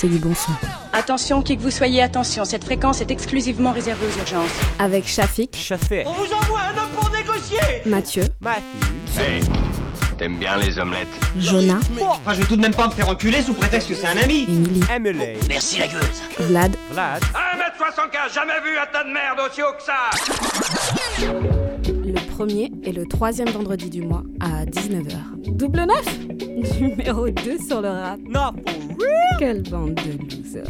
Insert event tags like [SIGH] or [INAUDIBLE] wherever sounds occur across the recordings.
c'est du bon son. Attention, qui que vous soyez, attention, cette fréquence est exclusivement réservée aux urgences. Avec Shafik, Chafé. On vous envoie un homme pour négocier Mathieu, Matthew. T'aimes bien les omelettes? Jonah, Enfin, je vais tout de même pas me faire enculer sous prétexte que c'est un ami Emily, Emily. Merci la gueule Vlad, Vlad. 1m75, jamais vu un tas de merde aussi haut que ça premier et le troisième vendredi du mois à 19h. Double neuf [LAUGHS] Numéro 2 sur le rap. Not for real. Quelle bande de losers.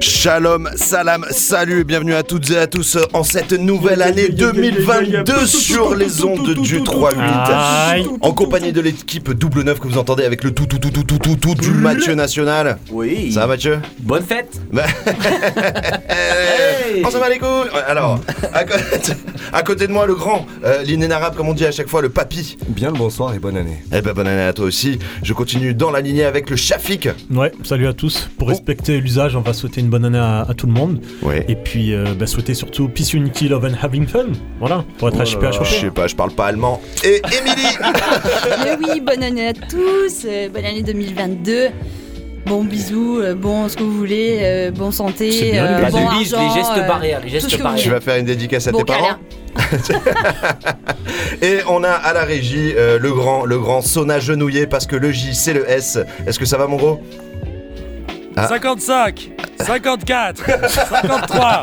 Shalom, salam, salut, bienvenue à toutes et à tous en cette nouvelle année 2022 sur les ondes du 3-8. En compagnie de l'équipe double neuf que vous entendez avec le tout tout tout tout tout tout tout du Mathieu National. Oui Ça va Mathieu? Bonne fête On s'en bat les couilles? Alors, à côté, [LAUGHS] à côté de moi le grand, euh, l'inénarrable comme on dit à chaque fois, le papy. Bien le bonsoir et bonne année. Eh ben bonne année à toi aussi. Je continue dans la lignée avec le Shafik. Ouais, salut à tous. Pour respecter l'usage, on va souhaiter une bonne année à, à tout le monde. Ouais. Et puis, euh, bah, souhaiter surtout Peace, Unity, Love and Having Fun. Voilà, pour être HP à Je choper. sais pas, je parle pas allemand. Et Émilie Mais [LAUGHS] [LAUGHS] oui, bonne année à tous. euh, bonne année 2022. Bon bisous, euh, bon ce que vous voulez, euh, bon C'est santé, bien, euh, bon argent, les gestes euh, barrières, les gestes barrières. Tu vas faire une dédicace à Bon tes parents. [LAUGHS] Et on a à la régie euh, le grand, le grand sauna genouillé parce que le J c'est le S. Est-ce que ça va mon gros? Ah. 55, 54, 53,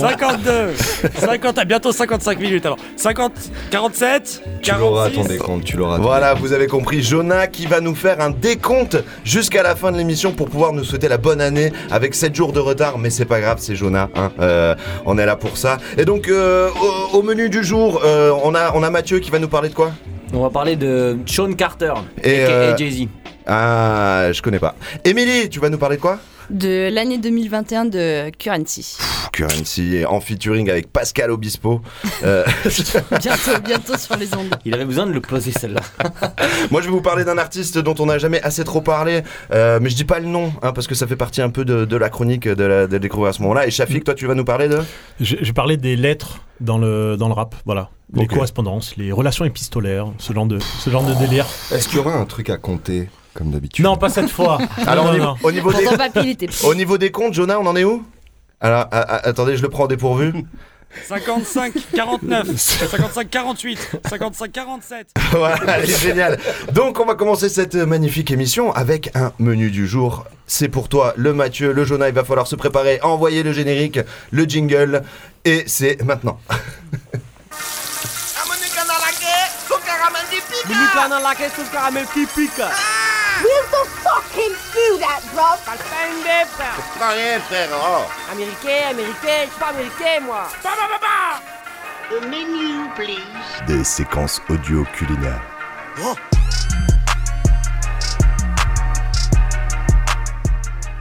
52, 50, à bientôt 55 minutes alors. 50, 47, Tu l'auras 46. ton décompte, tu l'auras. ton Voilà, vous avez compris, Jonah qui va nous faire un décompte jusqu'à la fin de l'émission pour pouvoir nous souhaiter la bonne année avec 7 jours de retard, mais c'est pas grave, c'est Jonah, hein, euh, on est là pour ça. Et donc euh, au, au menu du jour, euh, on, a, on a Mathieu qui va nous parler de quoi? On va parler de Sean Carter Et, euh, Jay-Z. Ah, je connais pas. Émilie, tu vas nous parler de quoi? De l'année 2021 de Currency. Currency en featuring avec Pascal Obispo. Euh, [LAUGHS] bientôt, bientôt sur les ondes. Il avait besoin de le poser celle-là. [LAUGHS] Moi, je vais vous parler d'un artiste dont on n'a jamais assez trop parlé, euh, mais je dis pas le nom, hein, parce que ça fait partie un peu de, de la chronique de la, de la découvrir à ce moment-là. Et Shafik, toi, tu vas nous parler de? Je, je parlais des lettres dans le, dans le rap, voilà. Les correspondances, les relations épistolaires, ce genre de, ce genre de délire. Est-ce qu'il y aura un truc à compter? Comme d'habitude Non, pas cette fois. [LAUGHS] Alors, Non, au non, niveau, au niveau des, Pourtant, papy, il était au niveau des comptes, Jonah, on en est où? Alors, a- a- attendez, je le prends au dépourvu. 55, 49, 55, 48, 55, 47. voilà, elle est géniale. Donc, on va commencer cette magnifique émission avec un menu du jour. C'est pour toi, le Mathieu, le Jonah. Il va falloir se préparer à envoyer le générique, le jingle. Et c'est maintenant. [LAUGHS] Américain, américain, je suis pas américain moi. Des séquences audio culinaires.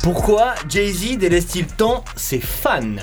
Pourquoi Jay-Z délaisse-t-il tant ses fans?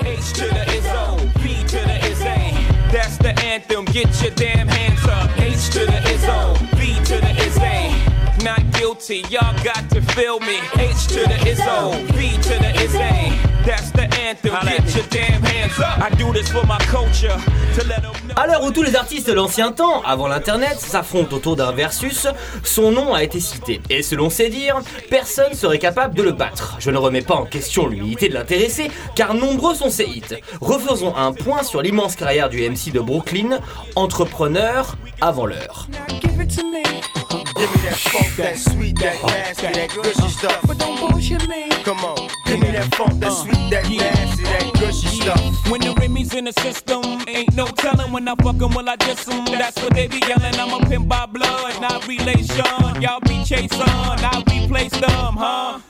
H to the is O, B to the is A. That's the anthem, get your damn hands up. H to the is O, B to the A. Not guilty, y'all got to feel me. H to the is O, B to the is A. That's the anthem, get your damn hands up. I do this for my culture, to let them know. À l'heure où tous les artistes de l'ancien temps, avant l'internet, s'affrontent autour d'un versus, son nom a été cité. Et selon ses dires, personne serait capable de le battre. Je ne remets pas en question l'humilité de l'intéressé, car nombreux sont ses hits. Refaisons un point sur l'immense carrière du MC de Brooklyn, entrepreneur avant l'heure. Give me that funk, that sweet, that nasty, that gushy uh-huh. stuff. But don't bullshit me. Come on, give me that funk, that uh, sweet, that nasty, that gushy stuff. When the Remy's in the system, ain't no telling when I fuck 'em, will I diss 'em? That's what they be yelling. I'm a pimp by blood, not relation. Y'all be chasing, I replace them, huh?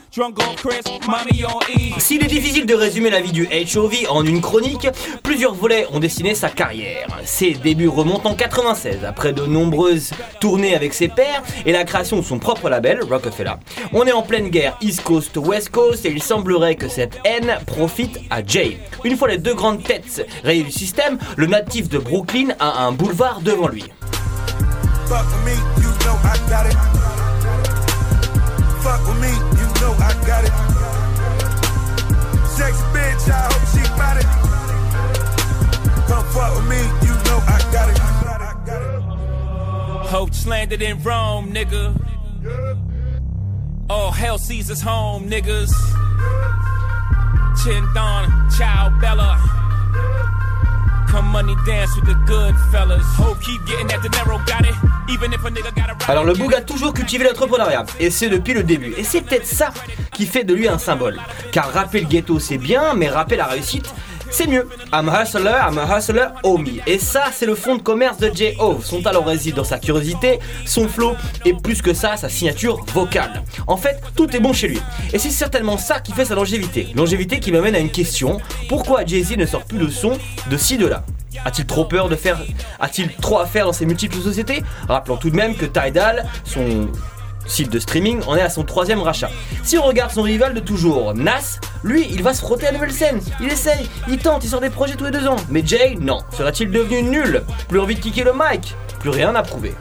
S'il est difficile de résumer la vie du HOV en une chronique, plusieurs volets ont dessiné sa carrière. Ses débuts remontent en 96, après de nombreuses tournées avec ses pairs et la création de son propre label, Rockefeller. On est en pleine guerre East Coast West Coast et il semblerait que cette haine profite à Jay. Une fois les deux grandes têtes rayées du système, le natif de Brooklyn a un boulevard devant lui. Fuck with me, you know I got it. Fuck with me, I hope she it. Come fuck with me, you know I got it. Hope landed in Rome, nigga. Oh, hell sees us home, niggas. Chinthon, Chow Bella. Alors le Boog a toujours cultivé l'entrepreneuriat, et c'est depuis le début. Et c'est peut-être ça qui fait de lui un symbole. Car rapper le ghetto c'est bien, mais rapper la réussite, c'est mieux. I'm a hustler, I'm a hustler, homie. Et ça, c'est le fond de commerce de J. Hove. Son talent réside dans sa curiosité, son flow, et plus que ça, sa signature vocale. En fait, tout est bon chez lui. Et c'est certainement ça qui fait sa longévité. Longévité qui m'amène à une question. Pourquoi Jay-Z ne sort plus de son de ci, de là? A-t-il trop peur de faire. A-t-il trop à faire dans ses multiples sociétés? Rappelons tout de même que Tidal, son site de streaming, en est à son troisième rachat. Si on regarde son rival de toujours, Nas, lui, il va se frotter à nouvelle scène. Il essaye, il tente, il sort des projets tous les deux ans. Mais Jay, non. Serait-il devenu nul? Plus envie de kicker le mic? Plus rien à prouver.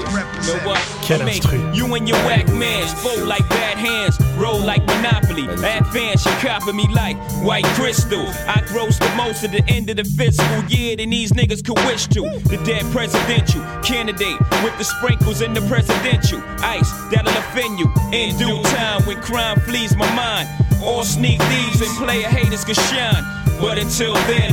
Presidents to Know represent what? Quel instru. You and your whack mans fold like bad hands, roll like Monopoly. Advance, you copy me like white crystal. I gross the most at the end of the fiscal year than these niggas could wish to. The dead presidential candidate with the sprinkles in the presidential ice that'll offend you in due time when crime flees my mind. All sneak thieves and player haters can shine. But until then,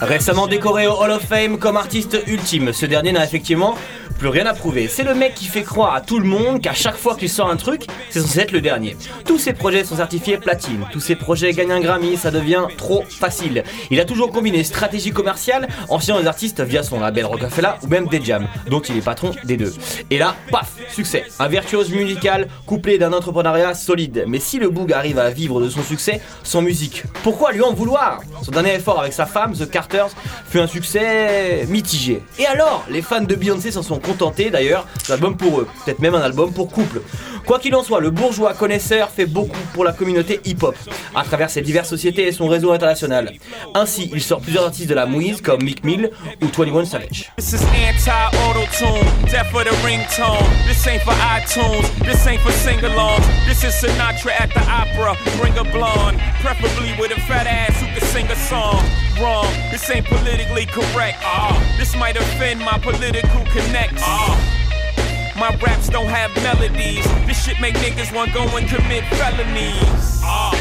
Récemment décoré au Hall of Fame comme artiste ultime, ce dernier n'a effectivement plus rien à prouver. C'est le mec qui fait croire à tout le monde qu'à chaque fois qu'il sort un truc, c'est censé être le dernier. Tous ses projets sont certifiés platine, tous ses projets gagnent un Grammy, ça devient trop facile. Il a toujours combiné stratégie commerciale en signant des artistes via son label Rockefeller ou même des jams, dont il est patron des deux. Et là, paf, succès. Un virtuose musical couplé d'un entrepreneuriat solide. Mais si le Boog arrive à vivre de son succès sans musique, pourquoi lui en vouloir? Son dernier effort avec sa femme, The Carters, fut un succès mitigé. Et alors, les fans de Beyoncé s'en sont contentés d'ailleurs d'un album pour eux, peut-être même un album pour couple. Quoi qu'il en soit, le bourgeois connaisseur fait beaucoup pour la communauté hip-hop, à travers ses diverses sociétés et son réseau international. Ainsi, il sort plusieurs artistes de la mouise comme Mick Mill ou 21 Savage. My raps don't have melodies. This shit make niggas want go and commit felonies. Ah,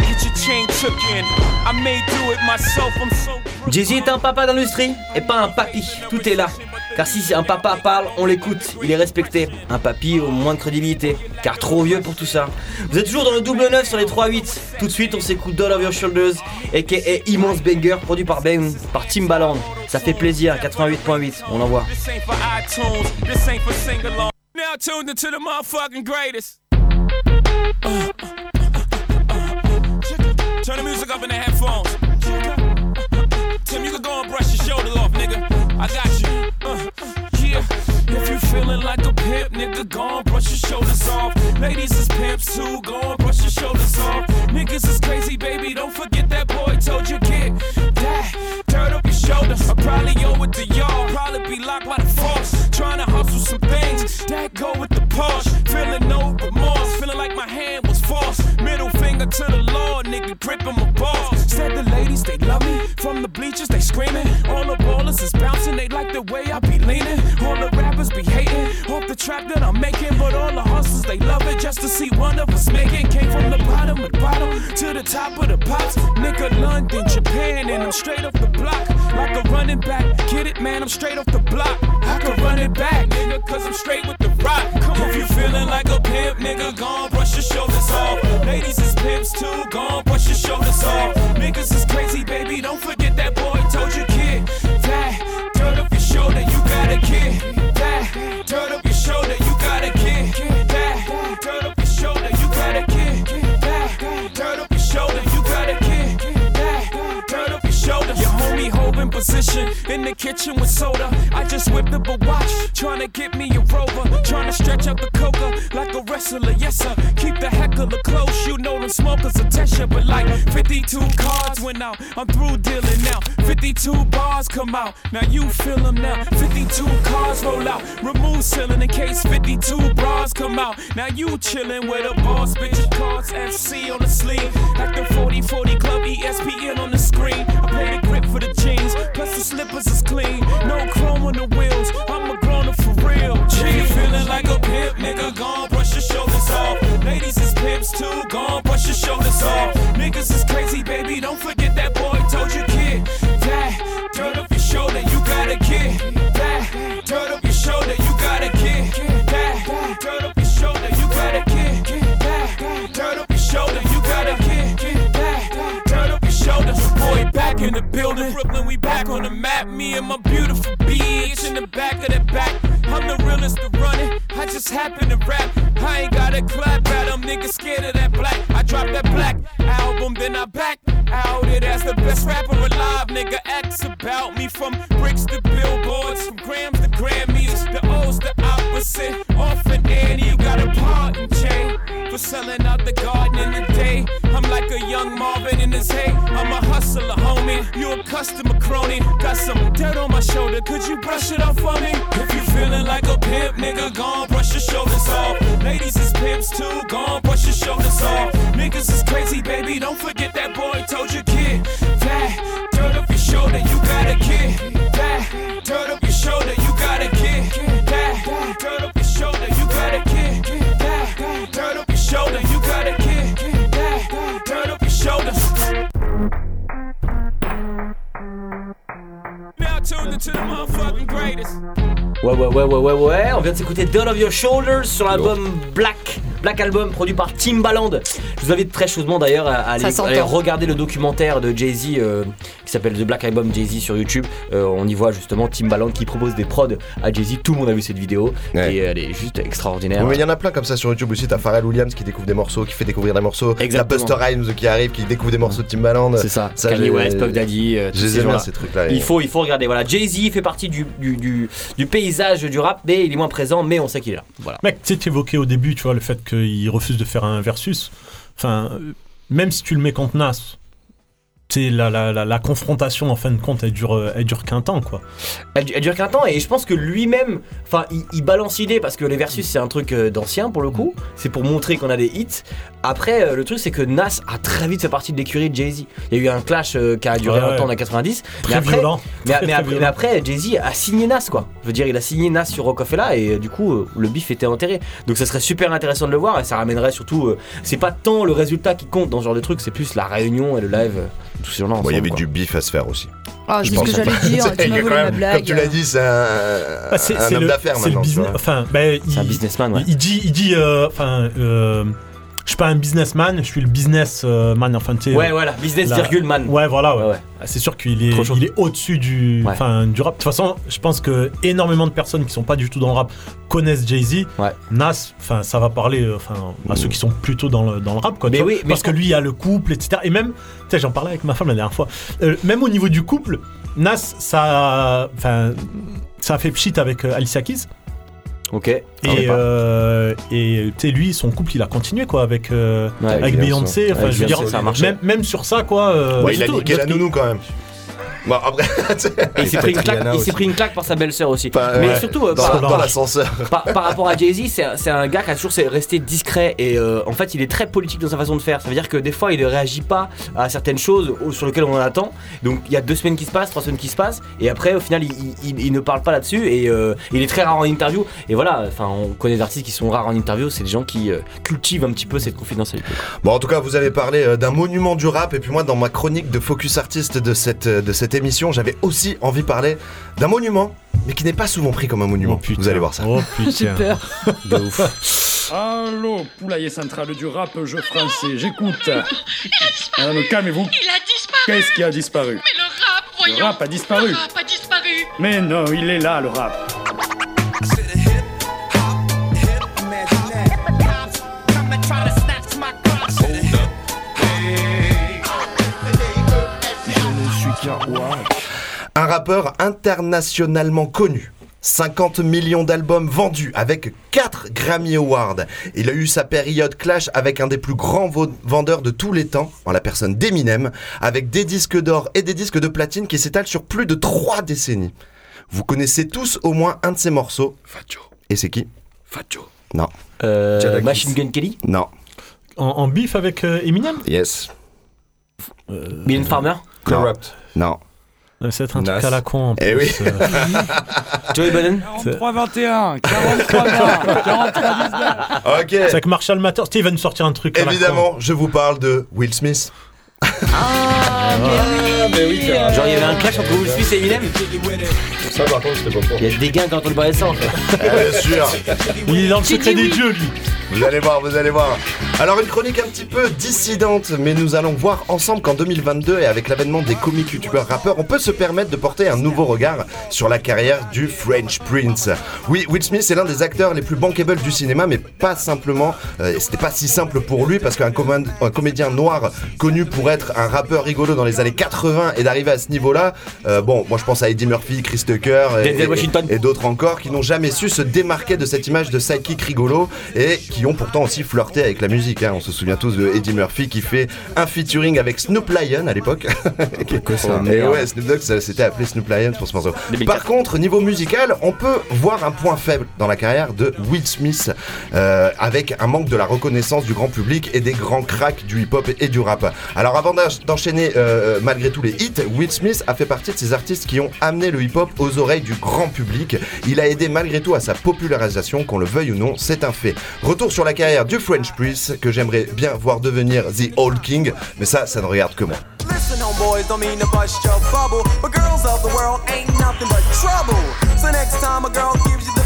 get your chain took. I may do it myself. I'm so. Jay-Z est un papa d'industrie et pas un papy, tout est là. Car si un papa parle, on l'écoute, il est respecté. Un papy au moins de crédibilité, car trop vieux pour tout ça. Vous êtes toujours dans le double 9 sur les 3-8. Tout de suite, on s'écoute Doll of Your Shoulders, aka Immense Banger, produit par Ben, par Timbaland. Ça fait plaisir, 88.8, on l'envoie. Now tuned into the motherfucking greatest. Turn the music up in the headphones. I got you. Uh, yeah. If you feeling like a pimp, nigga, go and brush your shoulders off. Ladies is pimps too, go and brush your shoulders off. Niggas is crazy, baby, don't forget that boy told you get that. Turn up your shoulders. I probably owe it to y'all. Probably be locked by the force. Trying to hustle some things that go with the Porsche. Feeling no remorse, feeling like my hand was forced. Middle finger to the Lord, nigga, gripping my balls. Said the ladies, they. From the bleachers, they screaming. All the ballers is bouncing, they like the way I leaning. All the rappers be hating off the trap that I'm making. But all the hustlers, they love it just to see one of us making. Came from the bottom of the bottom to the top of the pops. Nigga, London, Japan, and I'm straight off the block. Like a running back. Get it, man, I'm straight off the block. I can run it back, nigga, cause I'm straight with the rock. Come if you feeling like a pimp, nigga, gon' brush your shoulders off. Ladies is pimps too, gon' brush your shoulders off. Niggas is crazy, baby, don't forget that boy told you, kid. Dad, turn up your shoulder, you got a kid. Dad, turn up your shoulder, position in the kitchen with soda. I just whipped up a watch, trying to get me a rover. Trying to stretch out the coca like a wrestler, yes sir. Keep the heck of heckler close, you know them smokers a test But like 52 cards went out, I'm through dealing now. 52 bars come out, now you feel them now. 52 cards roll out, remove ceiling in case 52 bras come out. Now you chillin' with a boss, bitch, cards FC on the sleeve. Like the 40 40 Club ESPN on the screen. I play the for the jeans, plus the slippers is clean. No chrome on the wheels, I'm a grown up for real. G feeling like a pimp, nigga, gone, brush your shoulders off. Ladies is pimps too, gone, brush your shoulders off. Niggas is crazy, baby, don't forget that boy told you, kid. Dad, turn up your shoulder, you got a kid. Dad, turn up back in the building. Brooklyn, we back on the map. Me and my beautiful bitch in the back of the back. I'm the realest to run it. I just happen to rap. I ain't got a clap at them. Niggas scared of that black. I dropped that black album, then I back out it as the best rapper alive. Nigga, X about me from bricks to billboards, from grams to Grammys. The O's the opposite. Orphan Annie, you got a part and chain for selling out the garden in the day. I'm like a young Marvin in his hay. I'm a hustler, homie. You a customer crony. Got some dirt on my shoulder. Could you brush it off for me? If you feeling like a pimp, nigga, gone brush your shoulders off. Ladies is pimps too, gone brush your shoulders off. Niggas is crazy, baby. Don't forget that boy you, kid. Dad, turn up your shoulder, you got a kid. Dad, turn up your shoulder, you got a kid. Dad, turn up your shoulder, you got a kid. Dad, turn up your shoulder, you got a kid. Dad, turn up your shoulder. Now tuned into the motherfucking greatest. Ouais, ouais, ouais, ouais, ouais, ouais. On vient de s'écouter Down of Your Shoulders sur l'album Black. Black Album produit par Timbaland. Je vous invite très chaudement d'ailleurs à, à Ça aller, regarder le documentaire de Jay-Z euh, qui s'appelle The Black Album Jay-Z sur YouTube. Euh, on y voit justement Timbaland qui propose des prods à Jay-Z. Tout le monde a vu cette vidéo Ouais. et elle est juste extraordinaire. Oui, mais il y en a plein comme ça sur YouTube aussi. T'as Pharrell Williams qui découvre des morceaux, qui fait découvrir des morceaux. T'as. Buster Rhymes qui arrive, qui découvre des morceaux de Timbaland. C'est ça, Kanye j'ai- West, Puff Daddy, euh, tous ces ces trucs-là. Il faut, il faut regarder. Voilà, Jay-Z fait partie du, du, du, du paysage du rap, mais il est moins présent, mais on sait qu'il est là. Voilà. Mec, tu sais, t'évoquais au début, tu vois, le fait qu'il refuse de faire un versus. Euh, même si tu le mets contre Nas, la, la, la, la confrontation, en fin de compte, elle dure, euh, elle dure qu'un temps, quoi. Elle, du- elle dure qu'un temps et je pense que lui-même, enfin, il, il balance l'idée parce que les versus c'est un truc euh, d'ancien pour le coup. C'est pour montrer qu'on a des hits. Après, euh, le truc c'est que Nas a très vite fait partie de l'écurie de Jay-Z. Il y a eu un clash euh, qui a duré Ouais, longtemps dans les 90. Très mais après, violent. Mais, Très, mais très après, violent. mais après, Jay-Z a signé Nas quoi. Je veux dire, il a signé Nas sur Rockefeller et euh, du coup, euh, le bif était enterré. Donc ça serait super intéressant de le voir et ça ramènerait surtout. c'est pas tant le résultat qui compte dans ce genre de truc, c'est plus la réunion et le live. Tous ces gens-là Bon, il y avait quoi. du bif à se faire aussi. Ah, Je c'est ce que pense. j'allais dire. [LAUGHS] Tu quand même, blague. Comme tu l'as dit, c'est un, Ah, c'est un c'est homme le, d'affaires maintenant. business. Enfin, C'est un businessman, ouais. il, il dit, il dit, euh, enfin, euh, je suis pas un businessman, je suis le businessman. Enfin, tu sais, Ouais, euh, voilà, business virgule man. Ouais, voilà, ouais. Ouais, ouais. Ah, C'est sûr qu'il est, il est au-dessus du, enfin, du rap. De toute façon, je pense que énormément de personnes qui sont pas du tout dans le rap connaissent Jay-Z. Ouais. Nas, enfin, ça va parler, euh, enfin, à ceux qui sont plutôt dans le, dans le rap, quoi. Mais tu vois. oui, mais parce que lui, il a le couple, etc. Et même, tu sais, j'en parlais avec ma femme la dernière fois. Euh, même au niveau du couple, Nas, ça, enfin, ça a fait pchit avec euh, Alicia Keys. Ok. Et, euh, et tu sais, lui, son couple, il a continué quoi avec, euh, Ouais, avec Beyoncé. Beyoncé. Enfin, Avec je veux Beyoncé, dire, ça a marché. même, même sur ça, quoi. euh, Ouais, il a surtout, niqué la nounou quand même. Bon, après, [LAUGHS] il s'est pris, une claque- pris une par sa belle-sœur aussi. Pas- Mais ouais. surtout, euh, [LAUGHS] par, rapport à Jay-Z, c'est un- c'est un gars qui a toujours resté discret et euh, en fait, il est très politique dans sa façon de faire. Ça veut dire que des fois, il ne réagit pas à certaines choses sur lesquelles on en attend. Donc, il y a deux semaines qui se passent, trois semaines qui se passent, et après, au final, il, il- il ne parle pas là-dessus et euh, il est très rare en interview. Et voilà, enfin, on connaît des artistes qui sont rares en interview, c'est des gens qui cultivent un petit peu cette confidentialité. Bon, en tout cas, vous avez parlé d'un monument du rap, et puis moi, dans ma chronique de Focus Artist de cette, de cette émission, j'avais aussi envie de parler d'un monument, mais qui n'est pas souvent pris comme un monument. Oh, putain. vous allez voir ça. Oh J'ai putain. peur. De ouf. [LAUGHS] Allô, poulailler central du rap, jeu français, j'écoute. Alors, calmez-vous. Il a disparu Qu'est-ce qui a disparu Mais le rap, Le rap a disparu. pas disparu. Mais non, il est là, le rap. Rappeur internationalement connu. 50 millions d'albums vendus avec 4 Grammy Awards. Il a eu sa période clash avec un des plus grands vendeurs de tous les temps, en la personne d'Eminem, avec des disques d'or et des disques de platine qui s'étalent sur plus de 3 décennies. Vous connaissez tous au moins un de ses morceaux. Et c'est qui? Facho. Non. Euh, Machine Gun Kelly? Non. En, en bif avec euh, Eminem? Yes. Mylène Farmer? Corrupt. Non. Euh, C'est un Nas. truc à la con en Eh plus. oui. euh. [LAUGHS] Joey Biden 43-21, 43-20, 43 Ok. C'est avec Marshall Mathers. Tu sais, il va nous sortir un truc à la con. Évidemment, je vous parle de Will Smith. Ah, mais oui, Genre, il y avait un clash entre Will Smith et Eminem Ça, par contre, j'étais pas pour. Il y a des gains quand on le parler de ça. en fait. Bien sûr. Il est dans le secret des dieux, lui. Vous allez voir, vous allez voir. Alors une chronique un petit peu dissidente, mais nous allons voir ensemble qu'en 2022 et avec l'avènement des comiques youtubeurs rappeurs, on peut se permettre de porter un nouveau regard sur la carrière du French Prince. Oui, Will Smith est l'un des acteurs les plus bankable du cinéma, mais pas simplement. euh, C'était pas si simple pour lui parce qu'un comédien noir connu pour être un rappeur rigolo dans les années 80 et d'arriver à ce niveau-là, euh, bon, moi je pense à Eddie Murphy, Chris Tucker et, d'autres encore qui n'ont jamais su se démarquer de cette image de sidekick rigolo et qui ont pourtant aussi flirté avec la musique. hein. On se souvient tous de Eddie Murphy qui fait un featuring avec Snoop Lion à l'époque. [LAUGHS] Et ouais, Snoop Dogg ça s'était appelé Snoop Lion pour ce morceau. Par contre, niveau musical, on peut voir un point faible dans la carrière de Will Smith euh, avec un manque de la reconnaissance du grand public et des grands cracks du hip-hop et du rap. Alors avant d'ench- d'enchaîner euh, malgré tous les hits, Will Smith a fait partie de ces artistes qui ont amené le hip-hop aux oreilles du grand public. Il a aidé malgré tout à sa popularisation, qu'on le veuille ou non, c'est un fait. Retour sur la carrière du French Prince que j'aimerais bien voir devenir The Old King, mais ça, ça ne regarde que moi.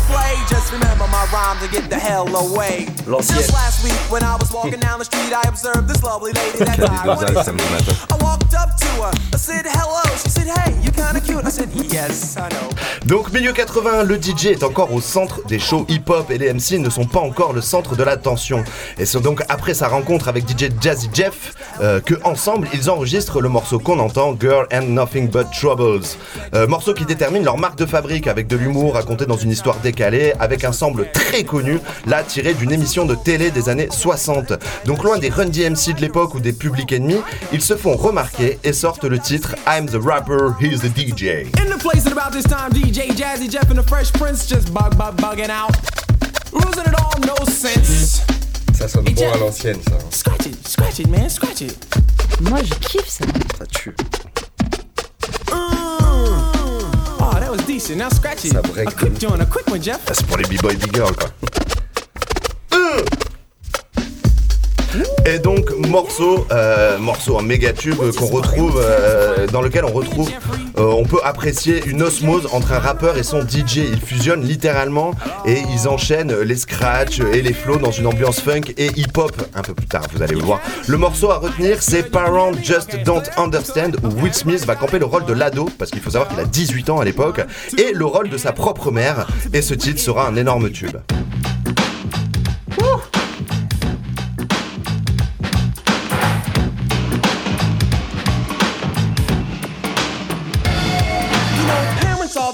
Play, just remember my rhymes and get the hell away. L'ancienne. Just last week when I was walking down the street, I observed this lovely lady that I walked up to her, I said hello. She said, hey, you kinda cute. I said, yes, I know. Donc milieu 80, le DJ est encore au centre des shows hip-hop et les MC ne sont pas encore le centre de l'attention. Et c'est donc après sa rencontre avec DJ Jazzy Jeff euh, que ensemble ils enregistrent le morceau qu'on entend, Girl and Nothing But Troubles. Euh, morceau qui détermine leur marque de fabrique avec de l'humour raconté dans une histoire avec un sample très connu, là tiré d'une émission de télé des années 60. Donc loin des Run DMC de l'époque ou des publics ennemis, ils se font remarquer et sortent le titre I'm the rapper, he's the DJ. In the place at about this time, DJ Jazzy Jeff and the Fresh Prince just bug, bug, bugging out. Losing it all, no sense. Ça sonne bon à l'ancienne, ça. Scratch it, scratch it, man, scratch it. Moi, je kiffe ça. Ça tue. That was decent. Now scratch it. Ça break a quick joint, a quick one, Jeff. C'est pour les b-boys, big-girls, quoi. Et donc morceau, euh, morceau un méga tube qu'on retrouve, euh, dans lequel on retrouve, euh, on peut apprécier une osmose entre un rappeur et son DJ. Ils fusionnent littéralement et ils enchaînent les scratchs et les flows dans une ambiance funk et hip-hop. Un peu plus tard, vous allez le voir. Le morceau à retenir, c'est Parents Just Don't Understand où Will Smith va camper le rôle de l'ado parce qu'il faut savoir qu'il a 18 ans à l'époque et le rôle de sa propre mère. Et ce titre sera un énorme tube.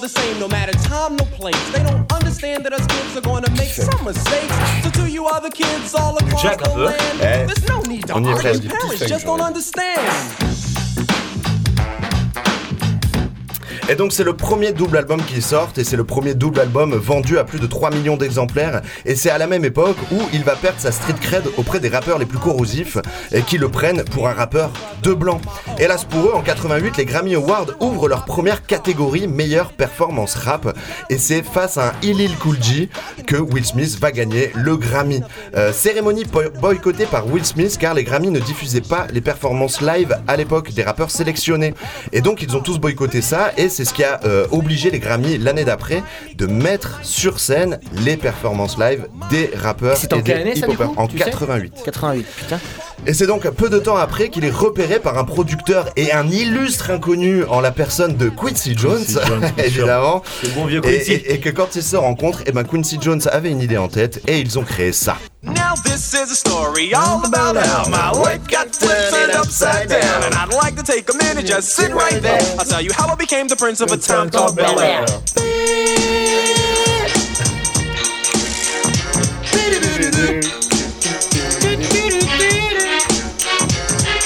The same no matter time, no place. They don't understand that us kids are going to make some mistakes. So to you other kids all across the land, there's no need to on y est argue. Parents just don't understand. Et donc c'est le premier double album qui sort et c'est le premier double album vendu à plus de 3 millions d'exemplaires et c'est à la même époque où il va perdre sa street cred auprès des rappeurs les plus corrosifs et qui le prennent pour un rappeur de blanc. Hélas pour eux, en 88, les Grammy Awards ouvrent leur première catégorie meilleure performance rap et c'est face à un Lil Cool J que Will Smith va gagner le Grammy. Euh, cérémonie boy- boycottée par Will Smith car les Grammy ne diffusaient pas les performances live à l'époque des rappeurs sélectionnés et donc ils ont tous boycotté ça et c'est ce qui a euh, obligé les Grammy l'année d'après de mettre sur scène les performances live des rappeurs et des coup, En tu sais? 88. 88, putain. Et c'est donc peu de temps après qu'il est repéré par un producteur et un illustre inconnu en la personne de Quincy Jones, Quincy Jones, évidemment. Le bon vieux Et, Quincy. et- et que quand ils se rencontrent, et ben Quincy Jones avait une idée en tête et ils ont créé ça. Now this is a story all about how my life got turned upside down, and I'd like to take a minute, just sit right there. I'll tell you how I became the prince of a town called Bel Air.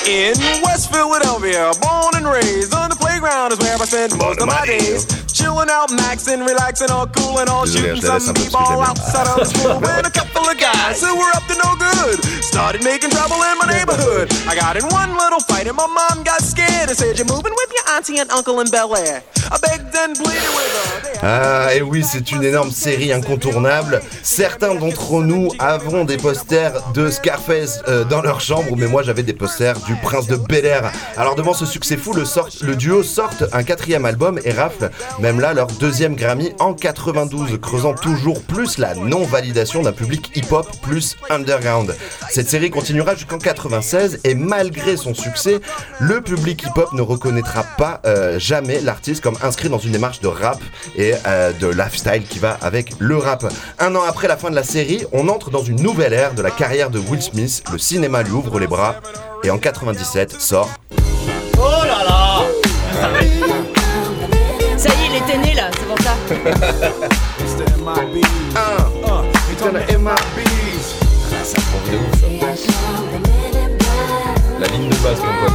In West Philadelphia, born and raised on the playground is where I spend most of my days. Chilling out, maxing, relaxing, all cool and all Désolé, shooting some b-ball outside of the school [LAUGHS] when a couple of guys who were up to no good started making trouble in my neighborhood. I got in one little fight and my mom got scared and said, "You're moving with your auntie and uncle in Bel Air." I begged and pleaded with her. Ah, et oui, c'est une énorme série incontournable. Certains d'entre nous avons des posters de Scarface euh, dans leur chambre, mais moi j'avais des posters du Prince de Bel Air. Alors devant ce succès fou, le, sort- le duo sortent un quatrième album et rafle même là leur deuxième Grammy en 92, creusant toujours plus la non-validation d'un public hip-hop plus underground. Cette série continuera jusqu'en 96 et malgré son succès, le public hip-hop ne reconnaîtra pas euh, jamais l'artiste comme inscrit dans une démarche de rap et euh, de lifestyle qui va avec le rap. Un an après la fin de la série, on entre dans une nouvelle ère de la carrière de Will Smith. Le cinéma lui ouvre les bras et en 97 sort Ça était né là, c'est pour ça. Ça prend de ouf, ça. La ligne de base, mon pote.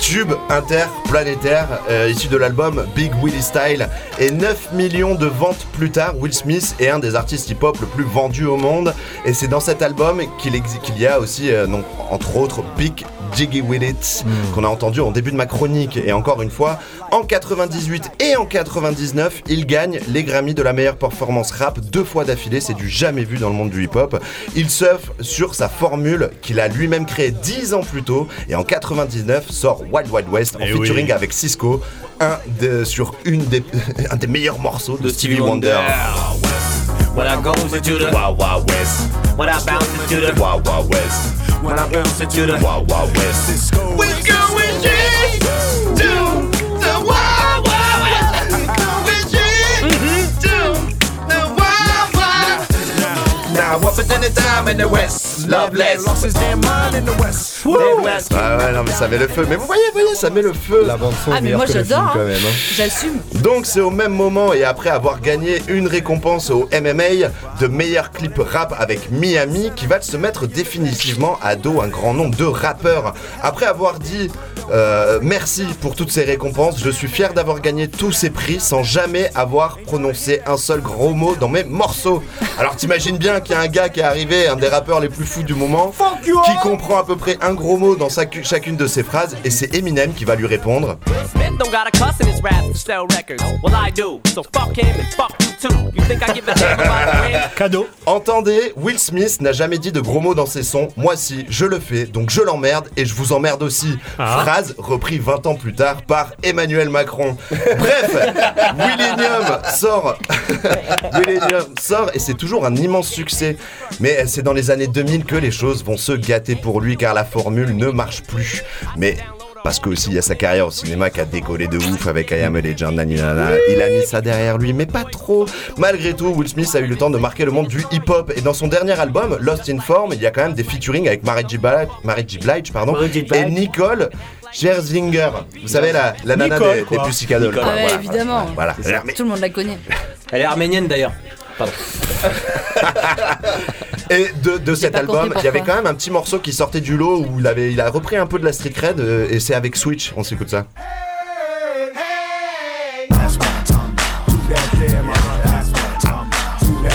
Tube interplanétaire euh, issu de l'album Big Willie Style. Et 9 millions de ventes plus tard, Will Smith est un des artistes hip-hop le plus vendu au monde. Et c'est dans cet album qu'il y a aussi euh, entre autres Big Jiggy With It qu'on a entendu en début de ma chronique et encore une fois en 98 et en 99 il gagne les Grammy de la meilleure performance rap deux fois d'affilée c'est du jamais vu dans le monde du hip-hop il surfe sur sa formule qu'il a lui-même créée 10 ans plus tôt et en 99 sort Wild Wild West en Eh featuring oui. avec Cisco un de, sur une des, [LAUGHS] un des meilleurs morceaux de, Stevie Wonder. When I go into the Wild Wild West. When I bounce into the Wild Wild West. When I bounce into the Wild Wild West. We're going to the wild, wild west. We're going to the wild, wild Now, what percent of time in the West? Loveless. Lost his damn mind in the West. Midwest. Ah ouais, non, mais ça met le feu. Mais vous voyez, vous voyez, ça met le feu. La bande son Ah, mais moi j'adore, hein. quand même. hein. j'assume. Donc c'est au même moment et après avoir gagné une récompense au MMA de meilleur clip rap avec Miami qui va se mettre définitivement à dos un grand nombre de rappeurs. Après avoir dit euh, merci pour toutes ces récompenses, je suis fier d'avoir gagné tous ces prix sans jamais avoir prononcé un seul gros mot dans mes morceaux. Alors t'imagines bien qu'il y a un gars qui est arrivé, un des rappeurs les plus fous du moment, qui comprend à peu près un gros mot dans chacune de ses phrases et c'est Eminem qui va lui répondre. [LAUGHS] Cadeau. Entendez, Will Smith n'a jamais dit de gros mots dans ses sons. Moi si, je le fais, donc je l'emmerde et je vous emmerde aussi. Ah. Phrase repris 20 ans plus tard par Emmanuel Macron. [LAUGHS] Bref, Willennium sort. [LAUGHS] Willennium sort et c'est toujours un immense succès. Mais c'est dans les années 2000 que les choses vont se gâter pour lui car la formule ne marche plus. Mais parce que aussi il y a sa carrière au cinéma qui a décollé de ouf avec I Am a Legend, il a mis ça derrière lui, mais pas trop. Malgré tout, Will Smith a eu le temps de marquer le monde du hip-hop et dans son dernier album, Lost in Form, il y a quand même des featuring avec Mary J. Blige, Mary J. Blige, pardon, Mary J. Blige. et Nicole Scherzinger. Vous savez la, la nana Nicole, des, des quoi. Ah ouais, Voilà. évidemment. Voilà. Tout le monde la connaît. Elle est arménienne d'ailleurs. Pardon. [LAUGHS] Et de, de cet album, il y avait quand même un petit morceau qui sortait du lot où il, avait, il a repris un peu de la Street Cred euh, et c'est avec Switch. On s'écoute ça.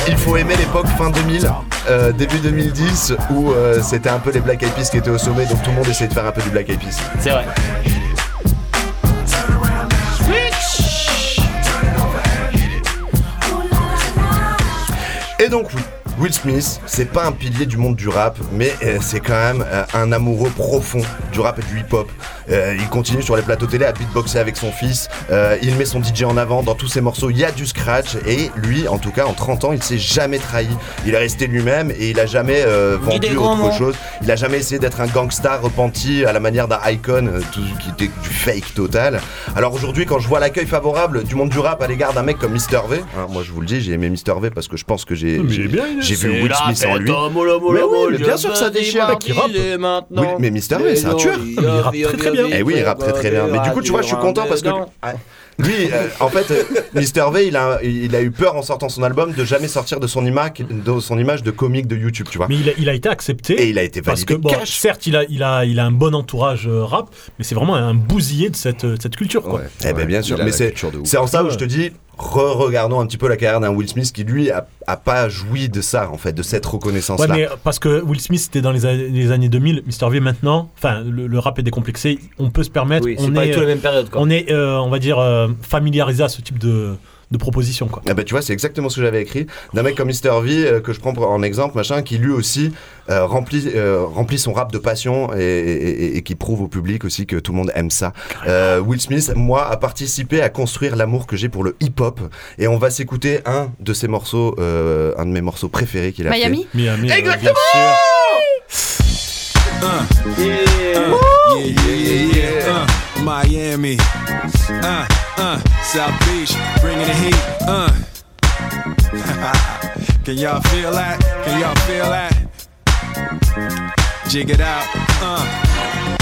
Il faut aimer l'époque fin 2000, euh, début 2010 où euh, c'était un peu les Black Eyed Peas qui étaient au sommet donc tout le monde essayait de faire un peu du Black Eyed Peas. C'est vrai. Et donc oui, Will Smith, c'est pas un pilier du monde du rap, mais euh, c'est quand même euh, un amoureux profond du rap et du hip-hop. Euh, il continue sur les plateaux télé à beatboxer avec son fils. Euh, il met son DJ en avant. Dans tous ses morceaux, il y a du scratch. Et lui, en tout cas, en 30 ans, il s'est jamais trahi. Il est resté lui-même et il a jamais euh, vendu autre mots. chose. Il a jamais essayé d'être un gangsta repenti à la manière d'un icon, tout, qui était du fake total. Alors aujourd'hui, quand je vois l'accueil favorable du monde du rap à l'égard d'un mec comme Mr V, hein, moi je vous le dis, j'ai aimé Mr V parce que je pense que j'ai j'ai- vu Will Smith en lui. Mais oui, bien sûr que ça déchire. Marc, qui rappe. il est maintenant. Oui, mais Mr V, c'est un tueur. il rappe très, très bien. Eh oui, il rappe très très bien. Mais du coup, tu vois, je suis content parce que lui, euh, en fait, euh, Mr V, il a, il a eu peur en sortant son album de jamais sortir de son image, de son image de comique de YouTube, tu vois. Mais il a, il a été accepté. Et il a été Parce validé que, bon, cash. certes, il a, il, a, il a un bon entourage euh, rap, mais c'est vraiment un bousillé de cette, euh, de cette culture. Quoi. Eh ben bien sûr, mais c'est en ça où Ouais. je te dis, re-regardons un petit peu la carrière d'un Will Smith qui lui a, a pas joui de ça en fait, de cette Ouais, reconnaissance-là. mais parce que Will Smith c'était dans les, a- les années 2000, Mr. V maintenant, enfin le, le rap est décomplexé, on peut se permettre, Oui, c'est on pas est, tout la même période. Quoi. on est, euh, on va dire, euh, familiarisé à ce type de, de proposition quoi. Ah bah tu vois, c'est exactement ce que j'avais écrit d'un mec comme Mr V euh, que je prends pour- en exemple, machin, qui lui aussi euh, remplit, euh, remplit son rap de passion et, et- et- et qui prouve au public aussi que tout le monde aime ça. Euh, Will Smith, moi, a participé à construire l'amour que j'ai pour le hip-hop et on va s'écouter un de ses morceaux, euh, un de mes morceaux préférés qu'il a Miami Miami, euh, Exactement bien sûr. Yeah, yeah, yeah, yeah. Uh, Miami. Uh, uh, South Beach, bringing the heat. Uh. [LAUGHS] Can y'all feel that? Can y'all feel that? Jig it out. Uh.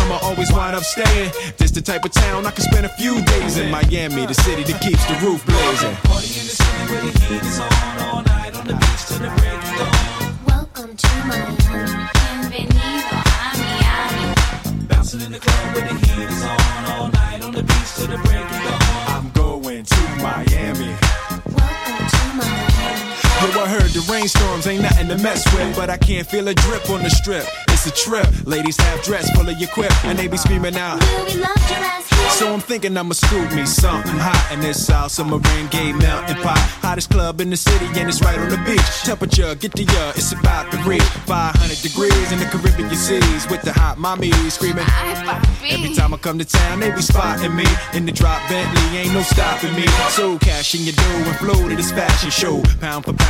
come, I always wind up staying. This the type of town I can spend a few days in Miami, the city that keeps the roof blazing. Party in the city where the heat is on all night on the beach till Welcome to Miami. Bienvenido a Miami. Bouncing in the club where the heat is on all night on the beach till the break of dawn. I'm going to Miami. Welcome to Miami. Yo, I heard the rainstorms ain't nothing to mess with, but I can't feel a drip on the strip. It's a trip. Ladies half dressed, full of your quip, and they be screaming out. Will we love your ass here? So I'm thinking I'ma scoop me something hot in this South Submarine Gay Mountain Pot. Hottest club in the city, and it's right on the beach. Temperature, get the uh, it's about to reach 500 degrees in the Caribbean seas with the hot mommy screaming. Every time I come to town, they be spotting me in the drop Bentley, ain't no stopping me. So cash in your dough and flow to this fashion show, pound for pound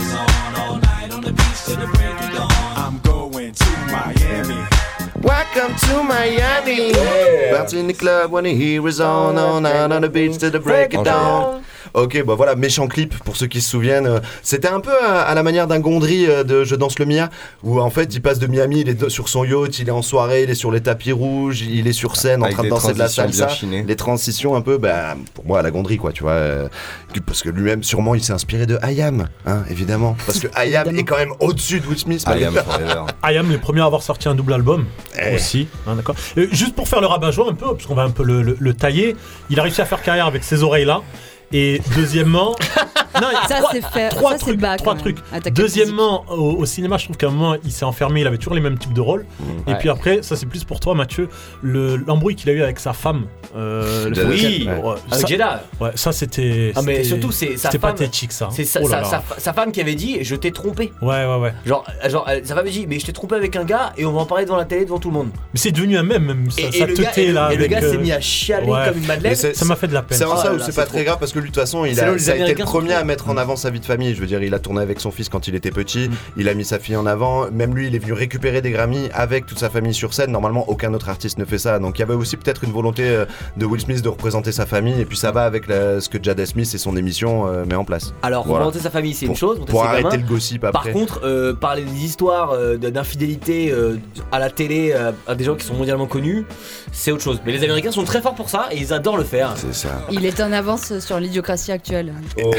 Is on all night on the beach till the break of dawn. I'm going to Miami. Welcome to Miami. Party in the club when the heat is on, on, on, on the beach to the break it down. Ok, bah voilà, méchant clip pour ceux qui se souviennent. C'était un peu à, à la manière d'un Gondry euh, de Je danse le Mia, où en fait il passe de Miami, il est sur son yacht, il est en soirée, il est sur les tapis rouges, il est sur scène en Avec train de danser de la salsa. Les transitions un peu, bah, pour moi, à la Gondry, quoi, tu vois. euh, parce que lui-même, sûrement, il s'est inspiré de IAM, hein, évidemment. Parce que IAM est quand même au-dessus de Will Smith. I am malgré- forever. [LAUGHS] I Am les premiers à avoir sorti un double album Eh. aussi, hein, d'accord. Euh, Juste pour faire le rabat-joie un peu, parce qu'on va un peu le, le- le tailler, il a réussi à faire carrière avec ces oreilles-là. Et deuxièmement, [LAUGHS] non, Ça, trois- c'est fait- Trois ça, trucs. bas, trois trucs. Deuxièmement, au, au cinéma, je trouve qu'à un moment, il s'est enfermé. Il avait toujours les mêmes types de rôles. Et Ouais. puis après, ça c'est plus pour toi, Mathieu. Le l'embrouille qu'il a eu avec sa femme. euh, le- Oui, ouais, avec ça- Jeddah. Ouais, ça c'était. Ah mais surtout c'est sa C'était femme. pathétique ça. C'est sa, Oh sa- là. sa- sa femme qui avait dit je t'ai trompé. Ouais, ouais, ouais. Genre, genre euh, sa femme dit mais je t'ai trompé avec un gars et on va en parler devant la télé devant tout le monde. Mais c'est devenu un même, même ça, Et- ça et le gars- et là. et le gars s'est euh, mis à chialer comme une madeleine. Ça m'a fait de la peine. C'est Oh ça où c'est pas très grave parce que lui, de toute façon, il a, les ça a été le premier à mettre en avant sa vie de famille. Je veux dire, il a tourné avec son fils quand il était petit, il a mis sa fille en avant. Même lui, il est venu récupérer des Grammys avec toute sa famille sur scène. Normalement, aucun autre artiste ne fait ça. Donc il y avait aussi peut-être une volonté euh, de Will Smith de représenter sa famille. Et puis ça va avec la- ce que Jada Smith et son émission euh, met en place. Alors, Voilà. représenter sa famille, c'est une chose. Pour arrêter gamins. le gossip Par après. contre, euh, parler des histoires euh, d'infidélité euh, à la télé euh, à des gens qui sont mondialement connus, c'est autre chose. Mais les Américains sont très forts pour ça et ils adorent le faire. C'est ça. Il est en avance sur l'idiocratie actuelle. Oh.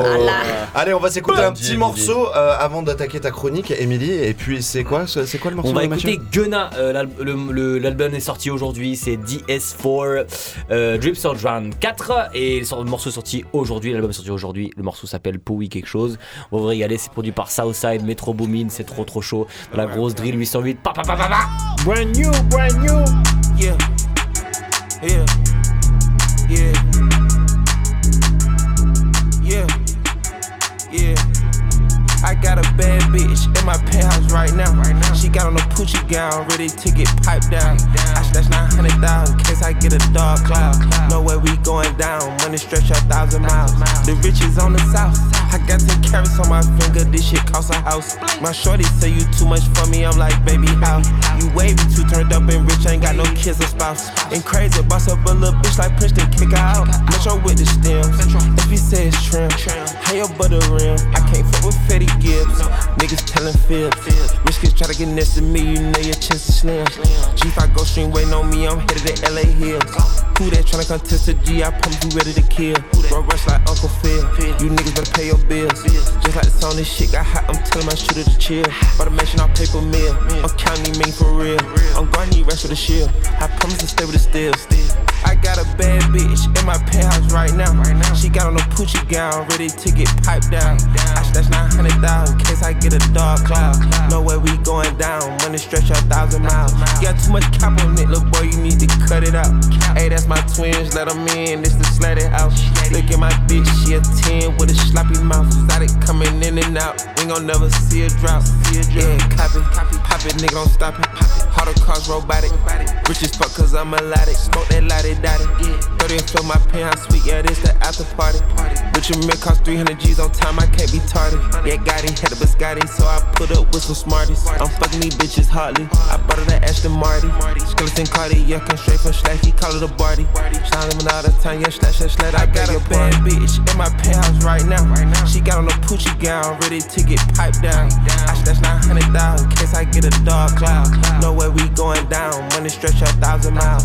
Voilà. Allez, on va s'écouter un petit morceau euh, avant d'attaquer ta chronique, Émilie. Et puis, c'est quoi, ce- c'est quoi le morceau On va écouter Gunna, euh, l'album est sorti aujourd'hui, c'est DS4 euh, Drips or Drown 4 et le morceau est sorti aujourd'hui, l'album est sorti aujourd'hui, le morceau s'appelle Poui quelque chose. On va vous régaler, c'est produit par Southside, Metro Boomin, c'est trop trop chaud. Dans la grosse drill 808, pa pa pa pa pa. Brand new, brand new. Yeah. Yeah. Yeah. Yeah. Got a bad bitch in my penthouse right now. Right now. She got on a Poochie gown, ready to get piped down. I slash 900,000 in case I get a dog cloud. Know where we going down, money stretch a thousand miles. The rich is on the south. I got 10 carrots on my finger, this shit cost a house. My shorty say you too much for me, I'm like, baby, how? You wavy, too turned up and rich, I ain't got no kids or spouse. And crazy, boss up a little bitch like Princeton, kick her out. Metro with the stems. If he says trim, how your butter rim? I can't fuck with Fetty Gibbs. Niggas telling fibs. Rich kids try to get next to me, you know your chest is slim. G5 go stream waiting on me, I'm headed to LA Hills. Who that tryna contest a G? I promise you ready to kill. Bro, rush like Uncle Phil. You niggas better pay your bills. Just like the song, this shit got hot. I'm telling my shooter to chill. Bought a mansion off paper mill. I'm counting me for real. I'm gonna rest with the shield. I promise to stay with the steel. I got a bad bitch in my penthouse right now. She got on a Poochie gown, ready to get piped down. I slash 900,000 in case I get a dog cloud. Know where we going down, money stretch a thousand miles. Got too much cap on it, little boy, you need to cut it out. Hey, that's my twins, let them in, this the slatted house. Look at my bitch, she a 10 with a sloppy mouth. Exotic coming in and out, ain't gon' never see a drop. see a Yeah, copy, pop it, nigga, don't stop it. The cars robotic, rich as fuck cause I'm a melodic. Smoke that lottie dotty. 30 and fill my penthouse suite, yeah, this the after party. Rich and mid cost 300 G's on time, I can't be tardy. Yeah, got it, had a biscotti, so I put up with some smarties. I'm fucking these bitches hotly. I bought her that Ashton Marty. Skeleton Cardi, yeah, come straight from Slack, he call it a party. Shining all the time, yeah, slash, slash, slash. I got a bad bitch in my penthouse right now. She got on a Poochie gown, ready to get piped down. I slash 900,000 in case I get a dog cloud. Know where we going down, money stretch a thousand miles.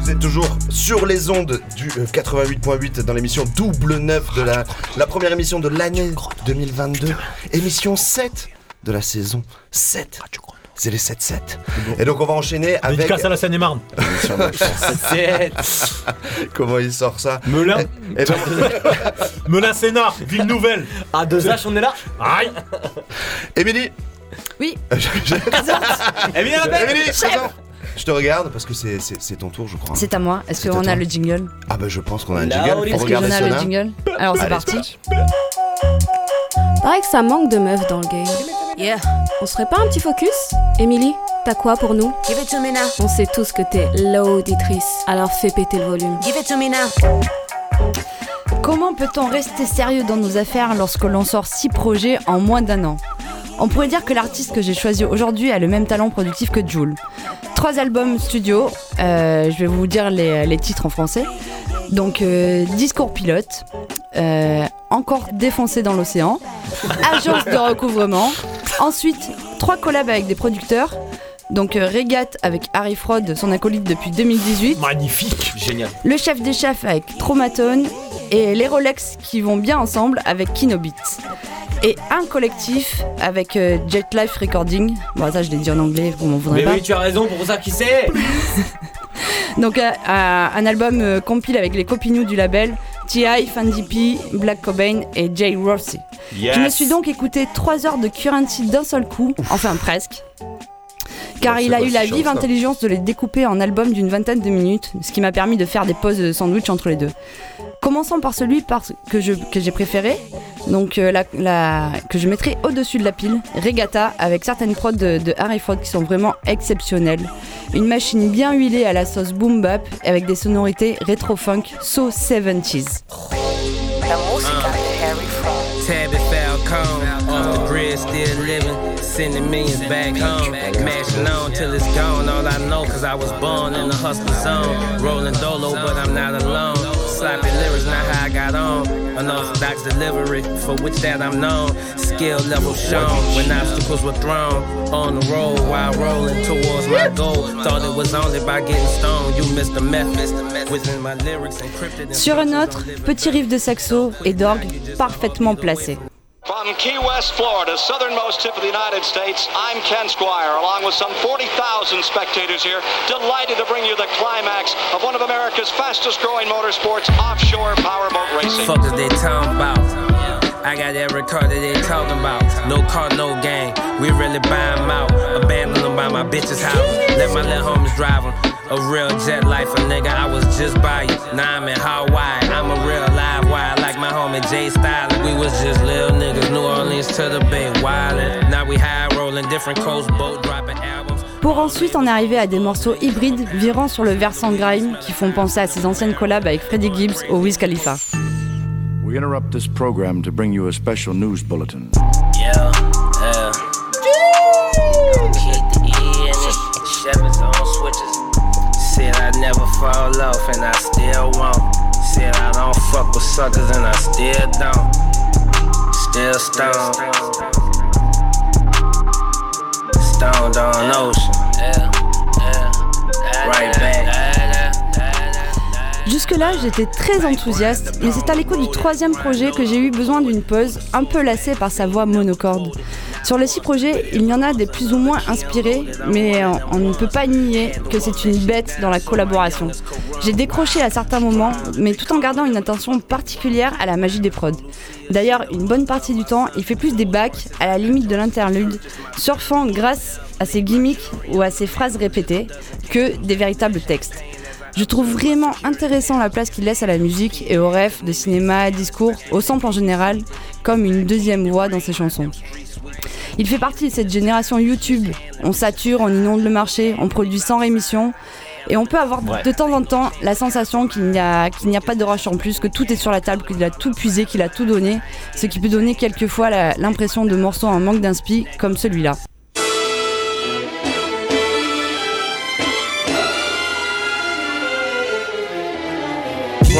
Vous êtes toujours sur les ondes du euh, 88.8 dans l'émission Double Neuf de la, la première émission de l'année 2022. Émission 7 de la saison 7. C'est les 7-7. Et donc on va enchaîner avec... Dédicace à la Seine-et-Marne. [LAUGHS] Comment il sort ça? Melun. Eh ben, [LAUGHS] Melun Sénat, ville nouvelle. À 2H, on est là? Aïe. Émilie? Oui. [LAUGHS] Eh belle Émilie, présent. Je te regarde parce que c'est- c'est c'est ton tour, je crois. C'est à moi. Est-ce C'est à qu'on toi. a le jingle Ah bah je pense qu'on a un Là, jingle. Est-ce que regarder j'en ai le Sona. jingle Alors c'est Allez, parti. parti. Pareil que ça manque de meufs dans le game. Yeah. On serait pas un petit focus Émilie, t'as quoi pour nous Give it to me now. On sait tous que t'es l'auditrice, alors fais péter le volume. Give it to me now. Comment peut-on rester sérieux dans nos affaires lorsque l'on sort six projets en moins d'un an? On pourrait dire que l'artiste que j'ai choisi aujourd'hui a le même talent productif que Jules. Trois albums studio, euh, je vais vous dire les, les titres en français. Donc, euh, Discours pilote, euh, Encore défoncé dans l'océan, [LAUGHS] Agence de recouvrement. Ensuite, trois collabs avec des producteurs. Donc, euh, Régate avec Harry Fraud, son acolyte depuis 2018. Magnifique. Génial. Le chef des chefs avec Traumatone et les Rolex qui vont bien ensemble avec Kinobit. Et un collectif avec euh, Jet Life Recording. Bon, ça je l'ai dit en anglais, vous m'en voudrez Mais pas. oui, tu as raison, pour ça qui c'est [LAUGHS] Donc euh, euh, un album euh, compile avec les copinous du label T.I., Fandy P, Black Cobain et Jay Rossi. Yes. Je me suis donc écouté 3 heures de Currency d'un seul coup, enfin presque. Car il a eu la vive intelligence de les découper en albums d'une vingtaine de minutes, ce qui m'a permis de faire des pauses de sandwich entre les deux. Commençons par celui par- que je- que j'ai préféré, donc euh, la, la- que je mettrai au-dessus de la pile, Regatta, avec certaines prods de, de Harry Fraud qui sont vraiment exceptionnelles. Une machine bien huilée à la sauce boom bap, avec des sonorités rétro-funk so 70s. Tabby Falcone, off the grid, still living, sending millions back home. Mashing on till it's gone. All I know, cause I was born in hustler zone. Rolling dolo, but I'm not alone. Sloppy lyrics, not how I got on. Unorthodox delivery, for which that I'm known. Skill level shown when obstacles were thrown. On the road while rolling towards my goal. Thought it was only by getting stoned. You missed the method. Within my lyrics encrypted Sur un autre, petit riff de saxo et d'orgue parfaitement placé. From Key West, Florida, southernmost tip of the United States, I'm Ken Squire, along with some 40,000 spectators here, delighted to bring you the climax of one of America's fastest growing motorsports, offshore powerboat racing. Fuck is they talking about? I got every car that they talking about. No car, no gang. We really buy 'em out. Abandon them by my bitch's house. Let my little homies drive 'em. A real jet life, a nigga. I was just by you. Now I'm in Hawaii. Jay. We was just little niggas. New Orleans to the Bay, wildin'. Now we high rolling, different coast boat dropping albums. Pour ensuite en arriver à des morceaux hybrides virant sur le versant grime qui font penser à ses anciennes collabs avec Freddie Gibbs au Wiz Khalifa. We interrupt this program to bring you a special news bulletin. Yeah, yeah. Keep the E in it. Chevys on switches. Said I never fall off and I still won't. Said I don't fuck with suckers and I still don't. Still stone. Stoned on ocean. Yeah, yeah. Right back. Jusque-là, j'étais très enthousiaste, mais c'est à l'écoute du troisième projet que j'ai eu besoin d'une pause, un peu lassée par sa voix monocorde. Sur les six projets, il y en a des plus ou moins inspirés, mais on, on ne peut pas nier que c'est une bête dans la collaboration. J'ai décroché à certains moments, mais tout en gardant une attention particulière à la magie des prods. D'ailleurs, une bonne partie du temps, il fait plus des bacs, à la limite de l'interlude, surfant grâce à ses gimmicks ou à ses phrases répétées, que des véritables textes. Je trouve vraiment intéressant la place qu'il laisse à la musique et aux refs de cinéma, discours, au sample en général, comme une deuxième voix dans ses chansons. Il fait partie de cette génération YouTube. On sature, on inonde le marché, on produit sans rémission. Et on peut avoir Ouais. de temps en temps la sensation qu'il n'y a, pas de rush en plus, que tout est sur la table, qu'il a tout puisé, qu'il a tout donné, ce qui peut donner quelquefois l'impression de morceaux en manque d'inspi, comme celui-là.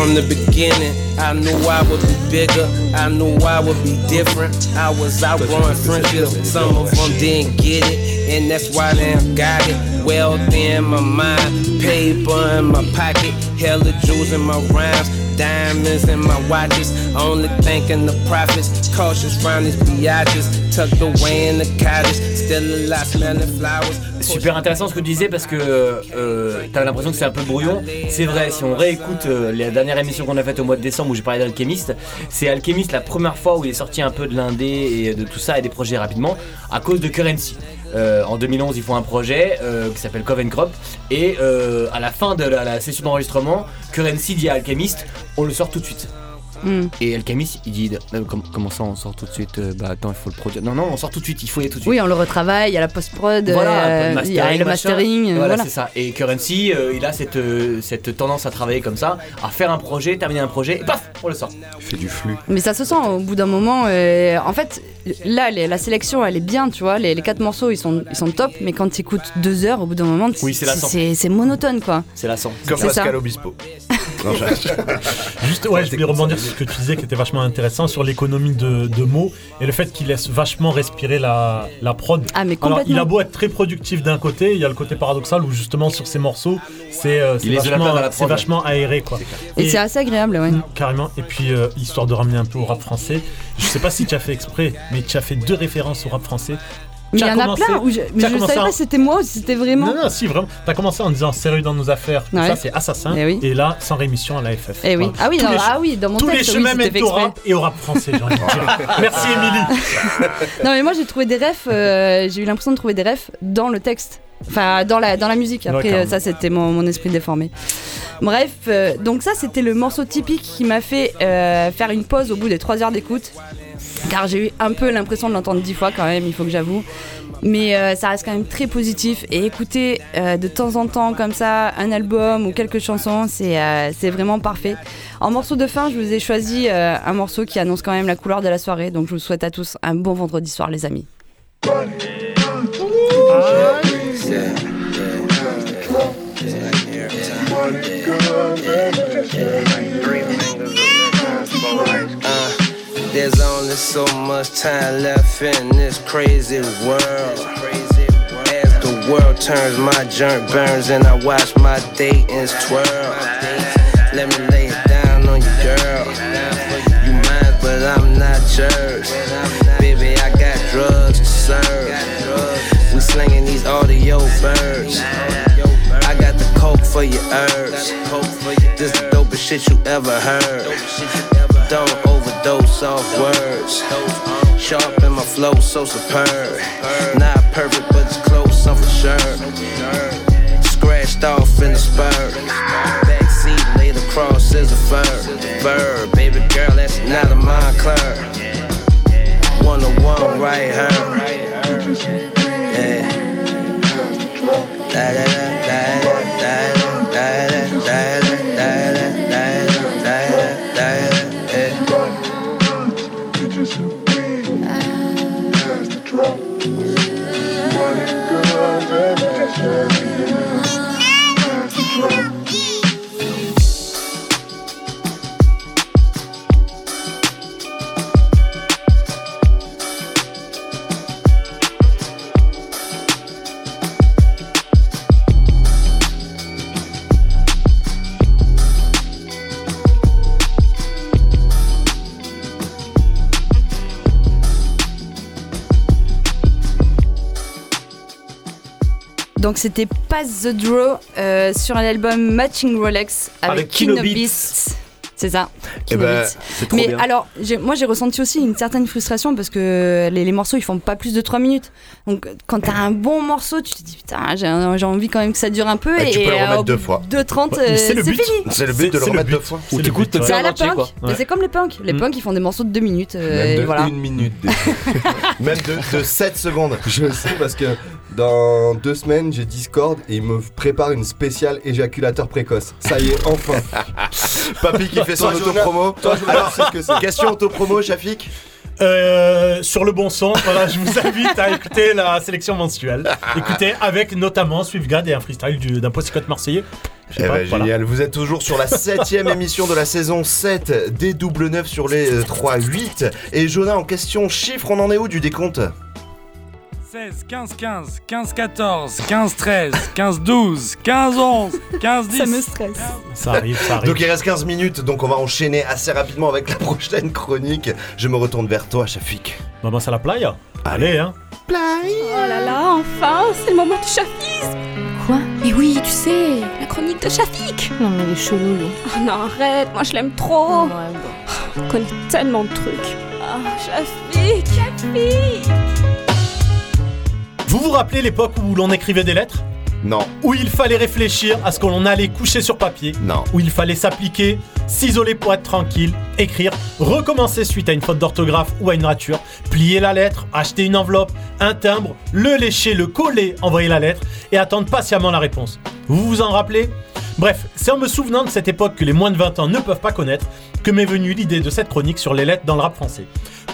From the beginning, I knew I would be bigger. I knew I would be different. I was outgrowing friendships. Some of them didn't get it, and that's why they got it. Wealth in my mind, paper in my pocket, hella jewels in my rhymes, diamonds. Super intéressant ce que tu disais parce que euh, t'as l'impression que c'est un peu brouillon. C'est vrai, si on réécoute euh, la dernière émission qu'on a faite au mois de décembre où j'ai parlé d'Alchemist, c'est Alchemist la première fois où il est sorti un peu de l'indé et de tout ça et des projets rapidement à cause de Currency. Euh, en 2011, ils font un projet euh, qui s'appelle Coven Crop et euh, à la fin de la, la session d'enregistrement, Currency dit à Alchemist on le sort tout de suite. Mm. Et El Camis, il dit euh, com- Comment ça, on sort tout de suite Euh, Bah attends, il faut le produire. Non, non, on sort tout de suite, il faut y aller tout de suite. Oui, on le retravaille, il y a la post-prod, Voilà, euh, il y a le machin. mastering. euh, Voilà, voilà. c'est ça. Et Currency, euh, il a cette, euh, cette tendance à travailler comme ça, à faire un projet, terminer un projet, et paf, on le sort. Il fait du flux. Mais ça se sent au bout d'un moment. euh, en fait, là, les- la sélection, elle est bien, tu vois. Les, les quatre morceaux, ils sont, ils sont top, mais quand tu écoutes deux heures, au bout d'un moment, Oui, c'est monotone, quoi. C'est lassant. Comme C'est Pascal ça. Obispo. [LAUGHS] Non, je- [LAUGHS] Juste, ouais, je voulais rebondir sur ce que tu disais qui était vachement intéressant sur l'économie de, de mots et le fait qu'il laisse vachement respirer la, la prod. Ah, mais Alors, il a beau être très productif d'un côté, il y a le côté paradoxal où justement sur ces morceaux, c'est euh, la vachement, la aéré quoi. Et, c'est assez agréable, ouais. Carrément. Et puis, euh, histoire de ramener un peu au rap français, je sais pas si tu as fait exprès, mais tu as fait deux références au rap français. Mais il y en a plein où je, mais je savais en- pas si c'était moi ou si c'était vraiment. Non, non, si, vraiment. T'as commencé en disant sérieux dans nos affaires, Ouais. ça c'est assassin. Eh oui. Et là, sans rémission à la FF. Eh oui. Ah oui, non, ah oui, dans mon Tous les texte, oui, chemins c'était mènent au rap et au rap français, j'ai envie de dire. [LAUGHS] Merci Émilie. Non, mais moi j'ai trouvé des refs, euh, j'ai eu l'impression de trouver des refs dans le texte. Enfin, dans la, dans la musique. Après, euh, ça, c'était mon, mon esprit déformé. Bref, euh, donc ça, c'était le morceau typique qui m'a fait euh, faire une pause au bout des 3 heures d'écoute. Car j'ai eu un peu l'impression de l'entendre 10 fois quand même, il faut que j'avoue. Mais euh, ça reste quand même très positif. Et écouter euh, de temps en temps comme ça un album ou quelques chansons, c'est euh, vraiment parfait. En morceau de fin, je vous ai choisi un morceau qui annonce quand même la couleur de la soirée. Donc je vous souhaite à tous un bon vendredi soir, les amis. There's only so much time left in this crazy world. As the world turns, my joint burns, and I watch my Dayton's twirl. Let me lay it down on you, girl. You mine, but I'm not yours. Baby, I got drugs to serve. We slinging these audio birds. I got the coke for your herbs. This the dopest shit you ever heard. Don't dose off words. Sharp in my flow, so superb. Not perfect, but it's close, I'm for sure. Scratched off in the spur. Backseat laid across is a fur. Verb, baby girl, that's not a mind clerk. One on one, right her. Yeah. Da da da da da da da. Donc c'était Pass the Draw euh, sur un album Matching Rolex avec, Avec Kino Kino Beats. C'est ça. Eh c'est trop Mais bien. alors, moi j'ai ressenti aussi une certaine frustration parce que les, les morceaux ils font pas plus de 3 minutes. Donc quand t'as un bon morceau, tu te dis putain, j'ai envie quand même que ça dure un peu. Et tu peux le euh, remettre au deux bout fois. de 2.30, Ouais, mais euh, c'est c'est le but. fini. C'est le but de le remettre but. deux fois. C'est Ou le t'écoutes le ouais. C'est à la punk. Ouais. C'est comme les punks. Les Mm. punks ils font des morceaux de 2 minutes. euh, Même et de voilà. une minute. [LAUGHS] Même de, de 7 secondes. Je sais parce que dans deux semaines, j'ai Discord et il me prépare une spéciale éjaculateur précoce. Ça y est, enfin. [LAUGHS] Papy qui fait [LAUGHS] son autopromo. question autopromo, Shafik Euh, sur le bon son, voilà, je vous invite à écouter la sélection mensuelle. Écoutez, avec notamment Swiftgad et un freestyle du- d'un posticote marseillais. Je sais Eh pas, ben, voilà. génial, vous êtes toujours sur la septième [LAUGHS] émission de la saison 7 des double 9 sur les euh, 3-8 Et Jonah en question, chiffre, on en est où du décompte? 16, 15, 15, 15, 14, 15, 13, 15, 12, 15, 11, 15, 10. Ça me stresse. Ça arrive, ça arrive. Donc il reste 15 minutes, donc on va enchaîner assez rapidement avec la prochaine chronique. Je me retourne vers toi, Shafik. Vamos à la playa Allez, hein. Oh là là, enfin, c'est le moment du chafisme Quoi? Mais oui, tu sais, la chronique de Shafik Non mais il est chelou lui. Oh non, arrête, moi je l'aime trop Ouais, bon. On connaît tellement de trucs Ah, Shafik, Shafik Vous vous rappelez l'époque où l'on écrivait des lettres? Non. Où il fallait réfléchir à ce que l'on allait coucher sur papier? Non. Où il fallait s'appliquer, s'isoler pour être tranquille, écrire, recommencer suite à une faute d'orthographe ou à une rature, plier la lettre, acheter une enveloppe, un timbre, le lécher, le coller, envoyer la lettre et attendre patiemment la réponse. Vous vous en rappelez? Bref, c'est en me souvenant de cette époque que les moins de 20 ans ne peuvent pas connaître que m'est venue l'idée de cette chronique sur les lettres dans le rap français.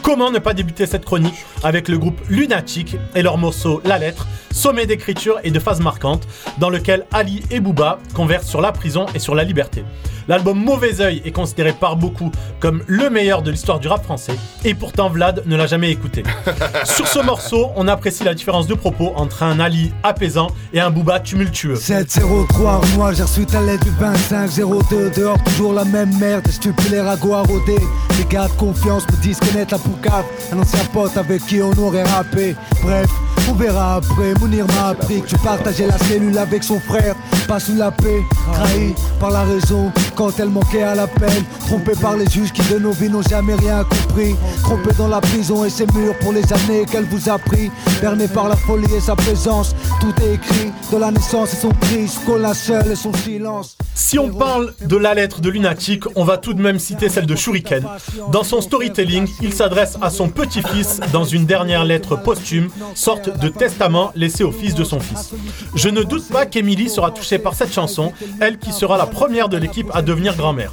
Comment ne pas débuter cette chronique avec le groupe Lunatic et leur morceau La Lettre, sommet d'écriture et de phase marquante, dans lequel Ali et Booba conversent sur la prison et sur la liberté. L'album Mauvais Oeil est considéré par beaucoup comme le meilleur de l'histoire du rap français, et pourtant Vlad ne l'a jamais écouté. [LAUGHS] Sur ce morceau, on apprécie la différence de propos entre un Ali apaisant et un Booba tumultueux. 703 moi j'ai reçu ta lettre du 2502 Dehors toujours la même merde, des stupides ragots à rôder Les gars de confiance me disent connaître la poucave Un ancien pote avec qui on aurait rappé Bref, on verra après, Mounir m'a appris que tu partageais la cellule avec son frère Pas sous la paix, trahi par la raison Quand elle manquait par les juges qui de nos vies n'ont jamais rien compris dans la prison et ses murs pour les années qu'elle vous a pris Berné par la folie et sa présence Tout écrit de la naissance et son et son silence Si on parle de la lettre de Lunatic, on va tout de même citer celle de Shuriken. Dans son storytelling, il s'adresse à son petit-fils dans une dernière lettre posthume, sorte de testament laissé au fils de son fils. Je ne doute pas qu'Emily sera touchée par cette chanson, elle qui sera la première de l'équipe à devenir grand-mère.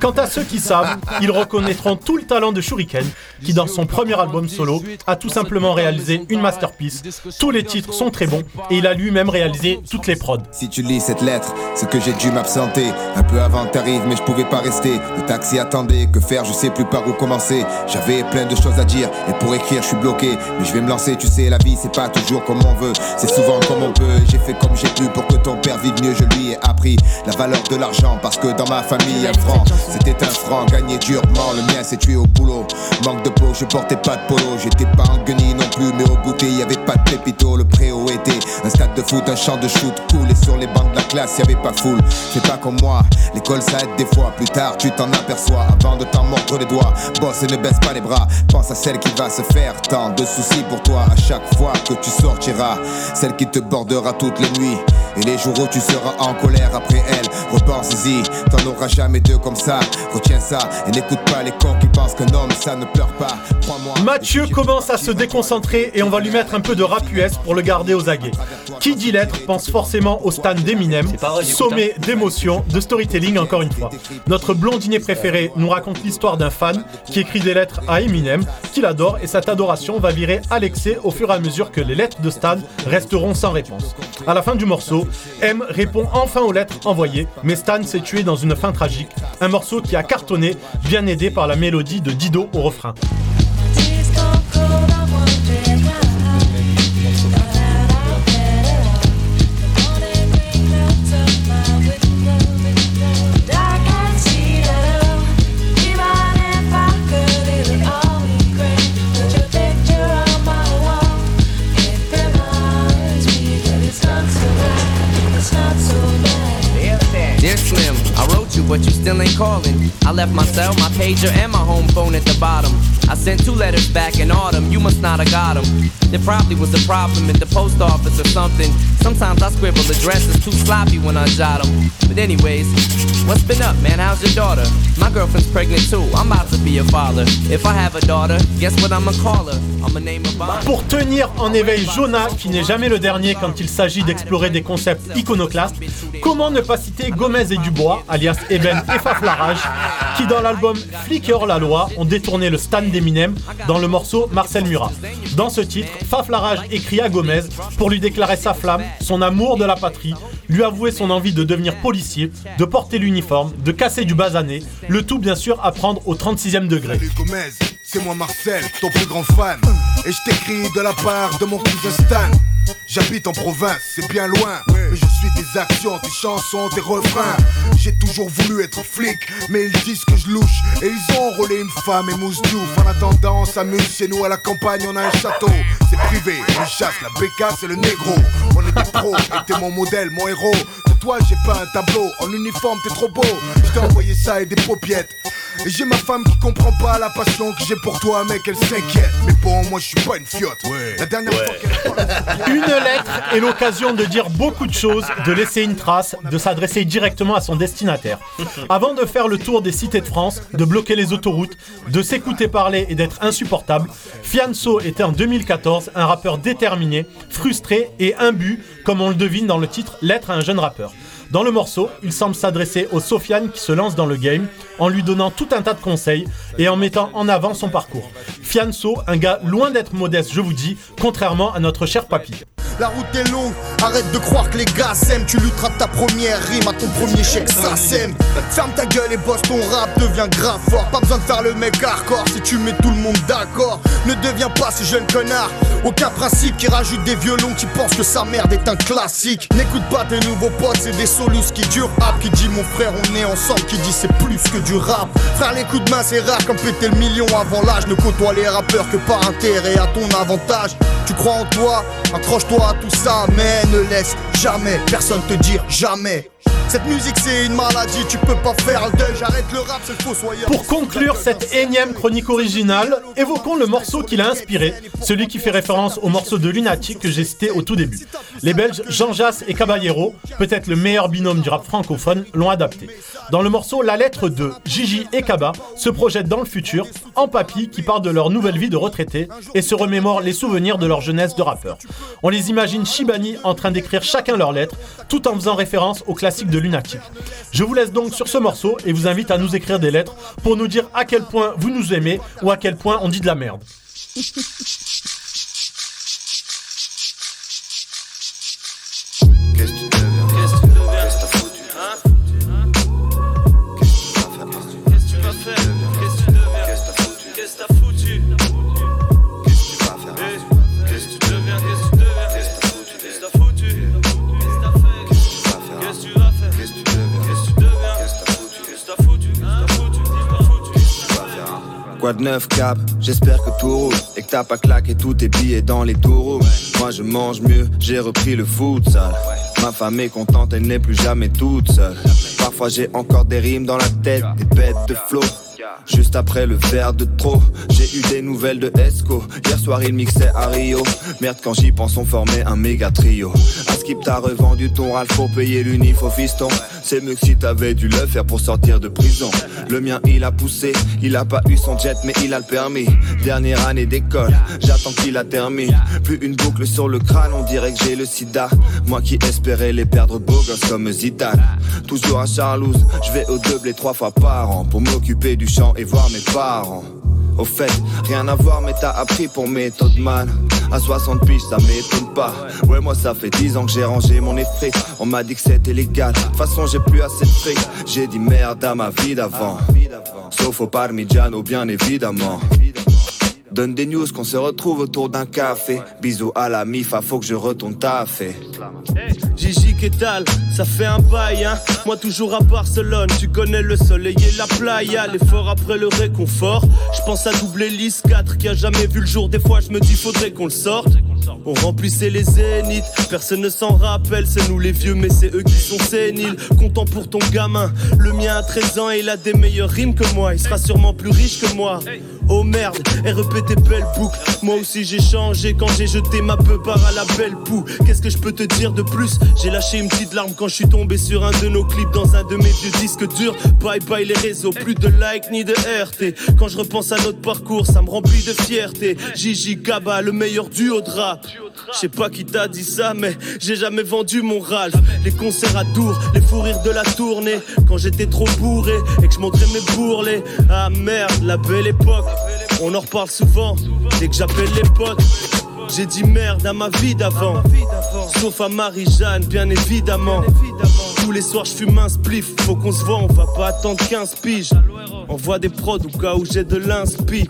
Quant à ceux qui savent, ils reconnaîtront tout le talent de Shuriken, qui dans son premier album solo a tout simplement réalisé une masterpiece. Tous les titres sont très bons et il a lui-même réalisé toutes les prods. Si tu lis cette lettre, c'est que j'ai dû m'absenter. Un peu avant t'arrives, mais je pouvais pas rester. Le taxi attendait, que faire, je sais plus par où commencer. J'avais plein de choses à dire, et pour écrire, je suis bloqué. Mais je vais me lancer, tu sais, la vie, c'est pas toujours comme on veut. C'est souvent comme on peut. J'ai fait comme j'ai pu pour que ton père vive mieux. Je lui ai appris la valeur de l'argent, parce que dans ma famille, un franc, c'était un franc gagné durement. Le mien s'est tué au boulot. Manque de peau, je portais pas de polo. J'étais pas en guenille non plus, mais au goûter, y avait pas de pépito. Le préau était un stade de foot, un champ de shoot cool. Et sur les bancs de la classe, y avait pas foule. C'est pas comme moi, l'école ça aide des fois. Plus tard, tu t'en aperçois avant de t'en mordre les doigts. Bosse et ne baisse pas les bras. Pense à celle qui va se faire tant de soucis pour toi à chaque fois que tu sortiras. Celle qui te bordera toutes les nuits. Et les jours où tu seras en colère après elle, repense-y, t'en auras jamais deux comme ça. Retiens ça et n'écoute pas les cons qui pensent qu'un homme ça ne pleure pas. Crois-moi. Mathieu commence à se déconcentrer et on va lui mettre un peu de rap US pour le garder aux aguets. Qui dit lettre pense forcément au stand d'Eminem, sommet d'émotion, de storytelling encore une fois. Notre blondinier préféré nous raconte l'histoire d'un fan qui écrit des lettres à Eminem, qu'il adore et cette adoration va virer à l'excès au fur et à mesure que les lettres de Stan resteront sans réponse. À la fin du morceau, M répond enfin aux lettres envoyées, mais Stan s'est tué dans une fin tragique. Un morceau qui a cartonné, bien aidé par la mélodie de Dido au refrain. But you still ain't calling. I left my cell, my pager, and my home phone at the bottom. I sent two letters back in autumn, you must not have got them. There probably was a problem at the post office or something. Sometimes I scribble addresses too sloppy when I jot them. But, anyways, what's been up, man? How's your daughter? My girlfriend's pregnant too, I'm about to be a father. If I have a daughter, guess what I'ma call her? I'ma name her Pour tenir en éveil Jonah, qui n'est jamais le dernier quand il s'agit d'explorer des concepts iconoclastes, comment ne pas citer Gomez et Dubois, alias Eben et Faflarage, qui dans l'album Flicker la loi ont détourné le stand d'Eminem dans le morceau Marcel Murat. Dans ce titre, Faflarage écrit à Gomez pour lui déclarer sa flamme, son amour de la patrie, lui avouer son envie de devenir policier, de porter l'uniforme, de casser du basané, le tout bien sûr à prendre au 36e degré. C'est moi Marcel, ton plus grand fan. Et je t'écris de la part de mon cousin Stan. J'habite en province, c'est bien loin. Mais je suis tes actions, tes chansons, tes refrains. J'ai toujours voulu être flic, mais ils disent que je louche. Et ils ont enrôlé une femme et mousse diouf. En attendant, on s'amuse chez nous à la campagne, on a un château. C'est privé, on chasse, la bécasse et le négro. On est des pros, et t'es mon modèle, mon héros. De toi, j'ai pas un tableau. En uniforme, t'es trop beau. Je t'ai envoyé ça et des paupiettes. Et j'ai ma femme qui comprend pas la passion que j'ai pour toi, mec, elle s'inquiète. Mais bon, moi je suis pas une fiotte. La dernière fois qu'elle Une lettre est l'occasion de dire beaucoup de choses, de laisser une trace, de s'adresser directement à son destinataire. Avant de faire le tour des cités de France, de bloquer les autoroutes, de s'écouter parler et d'être insupportable, Fianso était en 2014 un rappeur déterminé, frustré et imbu, comme on le devine dans le titre Lettre à un jeune rappeur. Dans le morceau, il semble s'adresser au Sofiane qui se lance dans le game en lui donnant tout un tas de conseils et en mettant en avant son parcours. Fianso, un gars loin d'être modeste, je vous dis, contrairement à notre cher papy. La route est longue, arrête de croire que les gars s'aiment. Tu lutteras ta première rime à ton premier chèque, ça sème. Ferme ta gueule et bosse ton rap, devient grave fort. Pas besoin de faire le mec hardcore si tu mets tout le monde d'accord. Ne deviens pas ce jeune connard. Aucun principe qui rajoute des violons qui pense que sa merde est un classique. N'écoute pas tes nouveaux potes, c'est des solus qui durent rap. Qui dit mon frère, on est ensemble, qui dit c'est plus que du rap. Frère, les coups de main, c'est rare comme péter le million avant l'âge. Ne côtoie les rappeurs que par intérêt à ton avantage. Tu crois en toi, accroche-toi à tout ça, mais ne laisse jamais personne te dire jamais. Cette musique c'est une maladie, tu peux pas faire le deuil, j'arrête le rap, c'est le fossoyeur. Pour conclure cette énième chronique originale, évoquons le morceau qui l'a inspiré, celui qui fait référence au morceau de Lunatic que j'ai cité au tout début. Les Belges Jean Jass et Caballero, peut-être le meilleur binôme du rap francophone, l'ont adapté. Dans le morceau La lettre 2, Gigi et Kaba se projettent dans le futur, en papy qui parlent de leur nouvelle vie de retraité et se remémorent les souvenirs de leur jeunesse de rappeur. On les imagine Shibani en train d'écrire chacun leur lettre, tout en faisant référence au classique de Lunatic. Je vous laisse donc sur ce morceau et vous invite à nous écrire des lettres pour nous dire à quel point vous nous aimez ou à quel point on dit de la merde. Quoi de neuf cap? J'espère que tout roule et que t'as pas claqué tous tes billets dans les taureaux. Moi je mange mieux, j'ai repris le futsal. Ma femme est contente, elle n'est plus jamais toute seule. Parfois j'ai encore des rimes dans la tête, des bêtes de flow. Juste après le verre de trop, j'ai eu des nouvelles de Esco. Hier soir il mixait à Rio. Merde quand j'y pense on formait un méga trio. Askip t'as revendu ton râle pour payer l'unif au fiston. C'est mieux que si t'avais dû le faire pour sortir de prison. Le mien il a poussé, il a pas eu son jet mais il a le permis. Dernière année d'école, j'attends qu'il a terminé. Plus une boucle sur le crâne, on dirait que j'ai le sida. Moi qui espérais les perdre beaux gosses comme Zidane. Toujours à Charlouse, je vais au double et trois fois par an pour m'occuper du et voir mes parents. Au fait, rien à voir, mais t'as appris pour méthode man. À 60 piges, ça m'étonne pas. Ouais, moi, ça fait 10 ans que j'ai rangé mon esprit. On m'a dit que c'était légal. De toute façon, j'ai plus assez de fric. J'ai dit merde à ma vie d'avant. Sauf au Parmigiano, bien évidemment. Donne des news qu'on se retrouve autour d'un café. Bisous à la MIFA, faut que je retourne taffer. Gigi Ketal, ça fait un bail, hein. Moi toujours à Barcelone, tu connais le soleil et la playa, l'effort après le réconfort. Je pense à doubler l'IS 4 qui a jamais vu le jour. Des fois, je me dis, faudrait qu'on le sorte. On remplissait les zéniths, personne ne s'en rappelle. C'est nous les vieux, mais c'est eux qui sont séniles. Content pour ton gamin, le mien a 13 ans et il a des meilleures rimes que moi. Il sera sûrement plus riche que moi. Oh merde, et répéter belle boucle. Moi aussi j'ai changé quand j'ai jeté ma part à la belle poux. Qu'est-ce que je peux te dire de plus? J'ai lâché une petite larme quand je suis tombé sur un de nos clips dans un de mes vieux disques durs. Bye bye les réseaux, plus de likes ni de RT. Quand je repense à notre parcours, ça me remplit de fierté. Gigi Kaba, le meilleur duo de rap. Je sais pas qui t'a dit ça, mais j'ai jamais vendu mon Ralph. Les concerts à Tours, les fous rires de la tournée. Quand j'étais trop bourré et que je montrais mes bourrelets. Ah merde, la belle époque. On en reparle souvent dès que j'appelle les potes. J'ai dit merde à ma vie d'avant. Sauf à Marie-Jeanne, bien évidemment. Tous les soirs, je fume un spliff. Faut qu'on se voit, on va pas attendre 15 piges. On voit des prods au cas où j'ai de l'inspi.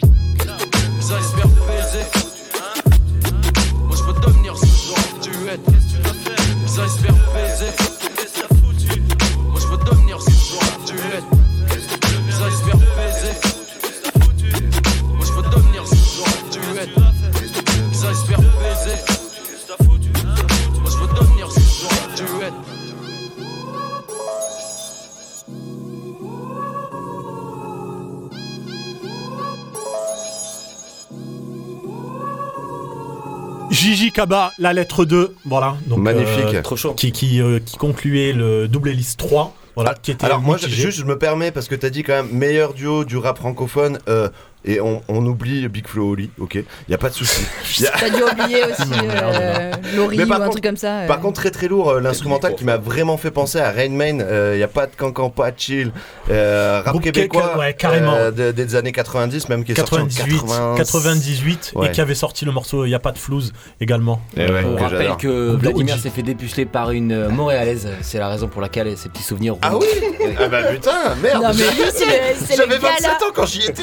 Gigi Kaba, la lettre 2, voilà. Donc, Magnifique. euh, Trop chaud. Qui, qui, euh, qui concluait le double hélice 3, voilà, qui était Alors moi, je- juste, je me permets parce que t'as dit quand même meilleur duo du rap francophone. euh, et on, on oublie Big Flo Oli, ok, y a pas de souci. [LAUGHS] A- T'as dû oublier aussi [LAUGHS] euh, Laurie ou par un contre- truc comme ça. euh. Par contre, très très lourd, euh, l'instrumental qui m'a vraiment fait penser à Rain Man. Il y a pas de cancan, pas de chill. Euh, rap Groupe québécois ouais, carrément. euh, de- des années 90, même qui est 98, sorti en 80. 98 Ouais. et qui avait sorti le morceau Il n'y a pas de flouze également. Eh ouais, On que rappelle que Vladimir s'est fait dépuceler par une euh, Montréalaise. C'est la raison pour laquelle ses petits souvenirs. Ah oui? [LAUGHS] Ah bah putain, merde J'avais gala. 27 ans quand j'y étais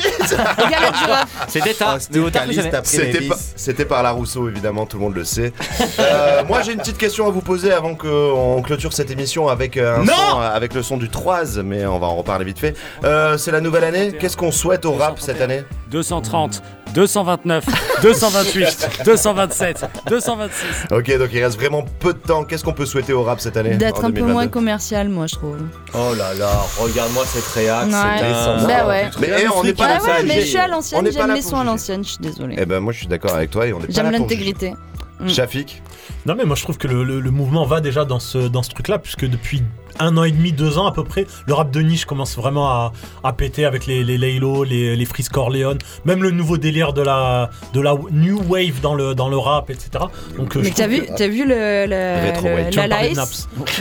C'était tard, C'était par la Rousseau, évidemment, tout le monde le sait. Euh, [LAUGHS] moi, j'ai une petite question à vous poser avant qu'on clôture cette émission avec, euh, un Non son, euh, avec le son du 3, mais on va en reparler vite fait. Euh, c'est la nouvelle année. Qu'est-ce qu'on souhaite au rap cette année? 230, 229, 228, 227, 226. Ok, donc il reste vraiment peu de temps. Qu'est-ce qu'on peut souhaiter au rap cette année D'être un peu 2022? moins commercial, moi, je trouve. Oh là là, regarde-moi cette réac, Ouais. c'est descendant. Bah ouais. Mais eh, on n'est pas Ouais, ouais, mais je suis à l'ancienne, j'aime les sons à l'ancienne, je suis désolée. Eh ben, moi, je suis d'accord avec toi et on n'est pas J'aime l'intégrité. Shafik Non mais moi je trouve que le, le- le mouvement va déjà dans ce, dans ce truc-là, puisque depuis un an et demi, deux ans à peu près, le rap de niche commence vraiment à, à péter avec les, les Laylo, les, les Freeze Corleone, même le nouveau délire de la, de la new wave dans le, dans le rap, etc. Donc, euh, Mais t'as vu, que- t'as vu le, le, la.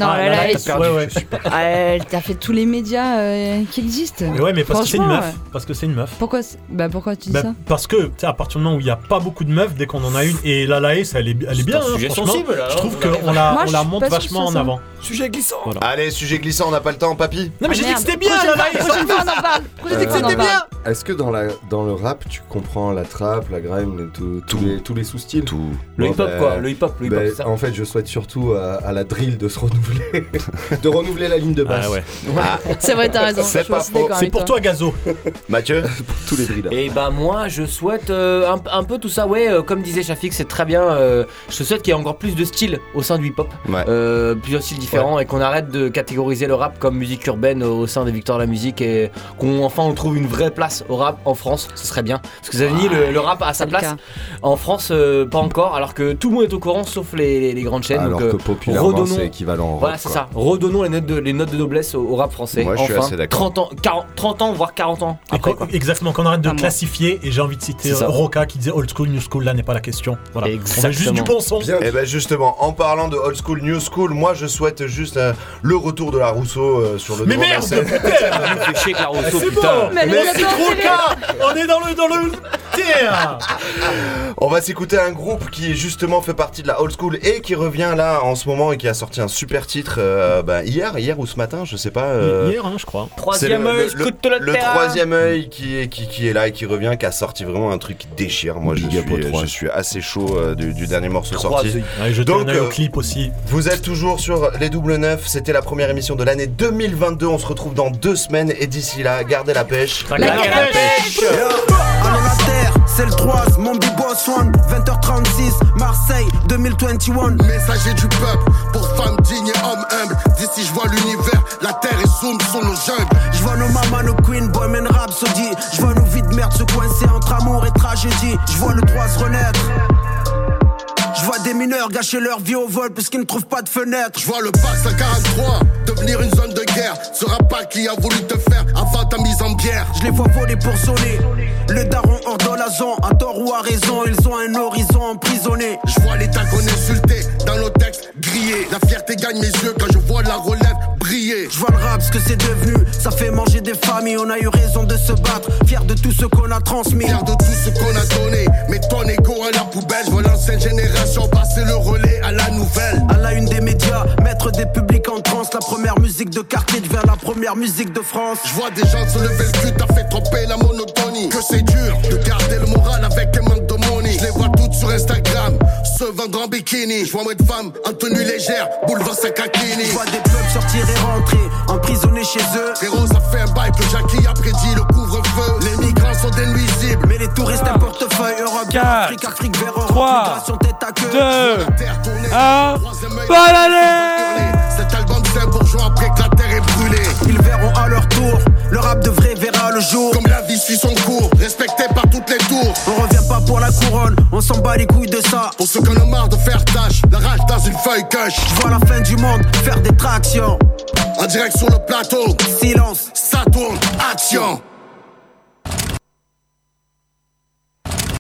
Non, Ah, la la Laïs. Laïs, ouais, ouais. Elle t'a fait tous les médias euh, qui existent. Mais ouais, mais parce que c'est une meuf. ouais. Parce que c'est une meuf. Pourquoi, bah, pourquoi tu dis Bah, ça parce que, tu sais, à partir du moment où il n'y a pas beaucoup de meufs, dès qu'on en a une, et la Laïs, elle est, elle est bien, un hein, sujet sensible, là, je hein, trouve on qu'on la, on la monte vachement en avant. Sujet glissant. Allez, sujet glissant, on n'a pas le temps, papy Non mais j'ai dit que c'était bien Prochaine la fois- Laïs Prochaine fois, on en parle. Prochaine J'ai dit fois, que on en c'était parle. bien Est-ce que dans, la, dans le rap, tu comprends la trap, la grime, tout- tous les, tous les sous-styles? Tout. Le Bon, hip-hop bah, quoi, le hip-hop, le hip-hop, bah, ça. En fait, je souhaite surtout à, à la drill de se renouveler, [LAUGHS] de renouveler la ligne de basse. Ah ouais. C'est vrai, t'as raison. C'est pas faux. pour toi Gazo Mathieu [LAUGHS] Pour tous les drillers. Et bah moi je souhaite euh, un, un peu tout ça, ouais, euh, comme disait Shafik, c'est très bien. euh, je souhaite qu'il y ait encore plus de styles au sein du hip-hop, Ouais. euh, plusieurs styles différents et qu'on arrête de catégoriser le rap comme musique urbaine au sein des victoires de la musique et qu'on enfin on trouve une vraie place au rap en France, ce serait bien. Parce que Zavini, le, le rap a sa place. cas. En France, euh, pas encore, alors que tout le monde est au courant sauf les, les- les grandes chaînes. Alors donc, que euh, populairement, redonnons- c'est équivalent en Voilà, c'est ça. Redonnons les notes de, les notes de noblesse au, au rap français. Moi, je suis assez d'accord. 30 ans, 40, 30 ans, voire 40 ans après. quoi. Exactement, qu'on arrête de classifier, et j'ai envie de citer euh, Roca qui disait old school, new school, là n'est pas la question. Voilà. On veut juste du bon. Bien. Et ben justement, en parlant de old school, new school, moi je souhaite juste euh, le retour de la Rousseau euh, sur le Mais devant de la merde, scène. putain Ça nous fait chier que la Rousseau, C'est putain. bon Mais elle trop enterré. cas On est dans le, dans le terre On va s'écouter un groupe qui justement fait partie de la old school et qui revient là en ce moment et qui a sorti un super titre euh, bah, hier, hier ou ce matin, je sais pas. euh, Hier, hein, je crois. c'est Troisième le, œil, le- le le terrain. troisième œil qui est, qui, qui est là et qui revient, qui a sorti vraiment un truc qui déchire. Moi je Big up aux suis, trois. je suis assez chaud euh, du, du dernier morceau Trois sorti. œils. Ouais, je Donc, un œil au euh, clip aussi. Vous êtes toujours sur les double neuf, c'était la première émission de l'année 2022, on se retrouve dans deux semaines. Et d'ici là, gardez la pêche. La pêche. Allô la terre, c'est le 3, mon big boss one. 20h36, Marseille 2021 Messager du peuple, pour femmes dignes et hommes humbles. D'ici je vois l'univers, la terre est zoom sur nos jungles. Je vois nos mamans, nos queens, bohemian rhapsody. Je vois nos vies de merde se coincer entre amour et tragédie. Je vois le droit se renaître Je vois des mineurs gâcher leur vie au vol parce qu'ils ne trouvent pas de fenêtre Je vois le pack 143 devenir une zone de guerre. Ce pas qui a voulu te faire avant ta mise en bière. Je les vois voler pour sonner Le daron hors de la zone, à tort ou à raison Ils ont un horizon emprisonné Je vois l'état qu'on insulté dans nos textes grillés. La fierté gagne mes yeux quand je vois la relève Je vois le rap, ce que c'est devenu. Ça fait manger des familles, on a eu raison de se battre. Fier de tout ce qu'on a transmis. Fier de tout ce qu'on a donné. Mais ton ego à la poubelle. Je vois l'ancienne génération passer le relais à la nouvelle. À la une des médias, mettre des publics en transe. La première musique de quartier devient la première musique de France. Je vois des gens se lever le cul, t'as fait tromper la monotonie. Que c'est dur de garder le moral avec un manque de money. Je les vois toutes sur Instagram, se vendre en bikini. Je vois moins de femmes en tenue légère, boulevard Sakakini. Je vois des peuples sortir et rentrer, emprisonnés chez eux. Frérot, ça fait un bail que Jackie a prédit le couvre-feu. Les migrants sont des nuisibles. Mais les touristes un portefeuille, Europe, Quatre, Afrique, Afrique vers Europe, trois, migration tête à queue. Deux, Terre tournée, un, troisième œil, bonne année Un bourgeois après que la terre est brûlée. Ils verront à leur tour, le rap de vrai verra le jour. Comme la vie suit son cours, respecté par toutes les tours. On revient pas pour la couronne, on s'en bat les couilles de ça. Pour ceux qui en ont marre de faire tâche, la rage dans une feuille cache. Je vois la fin du monde, faire des tractions. En direct sur le plateau, silence, ça tourne.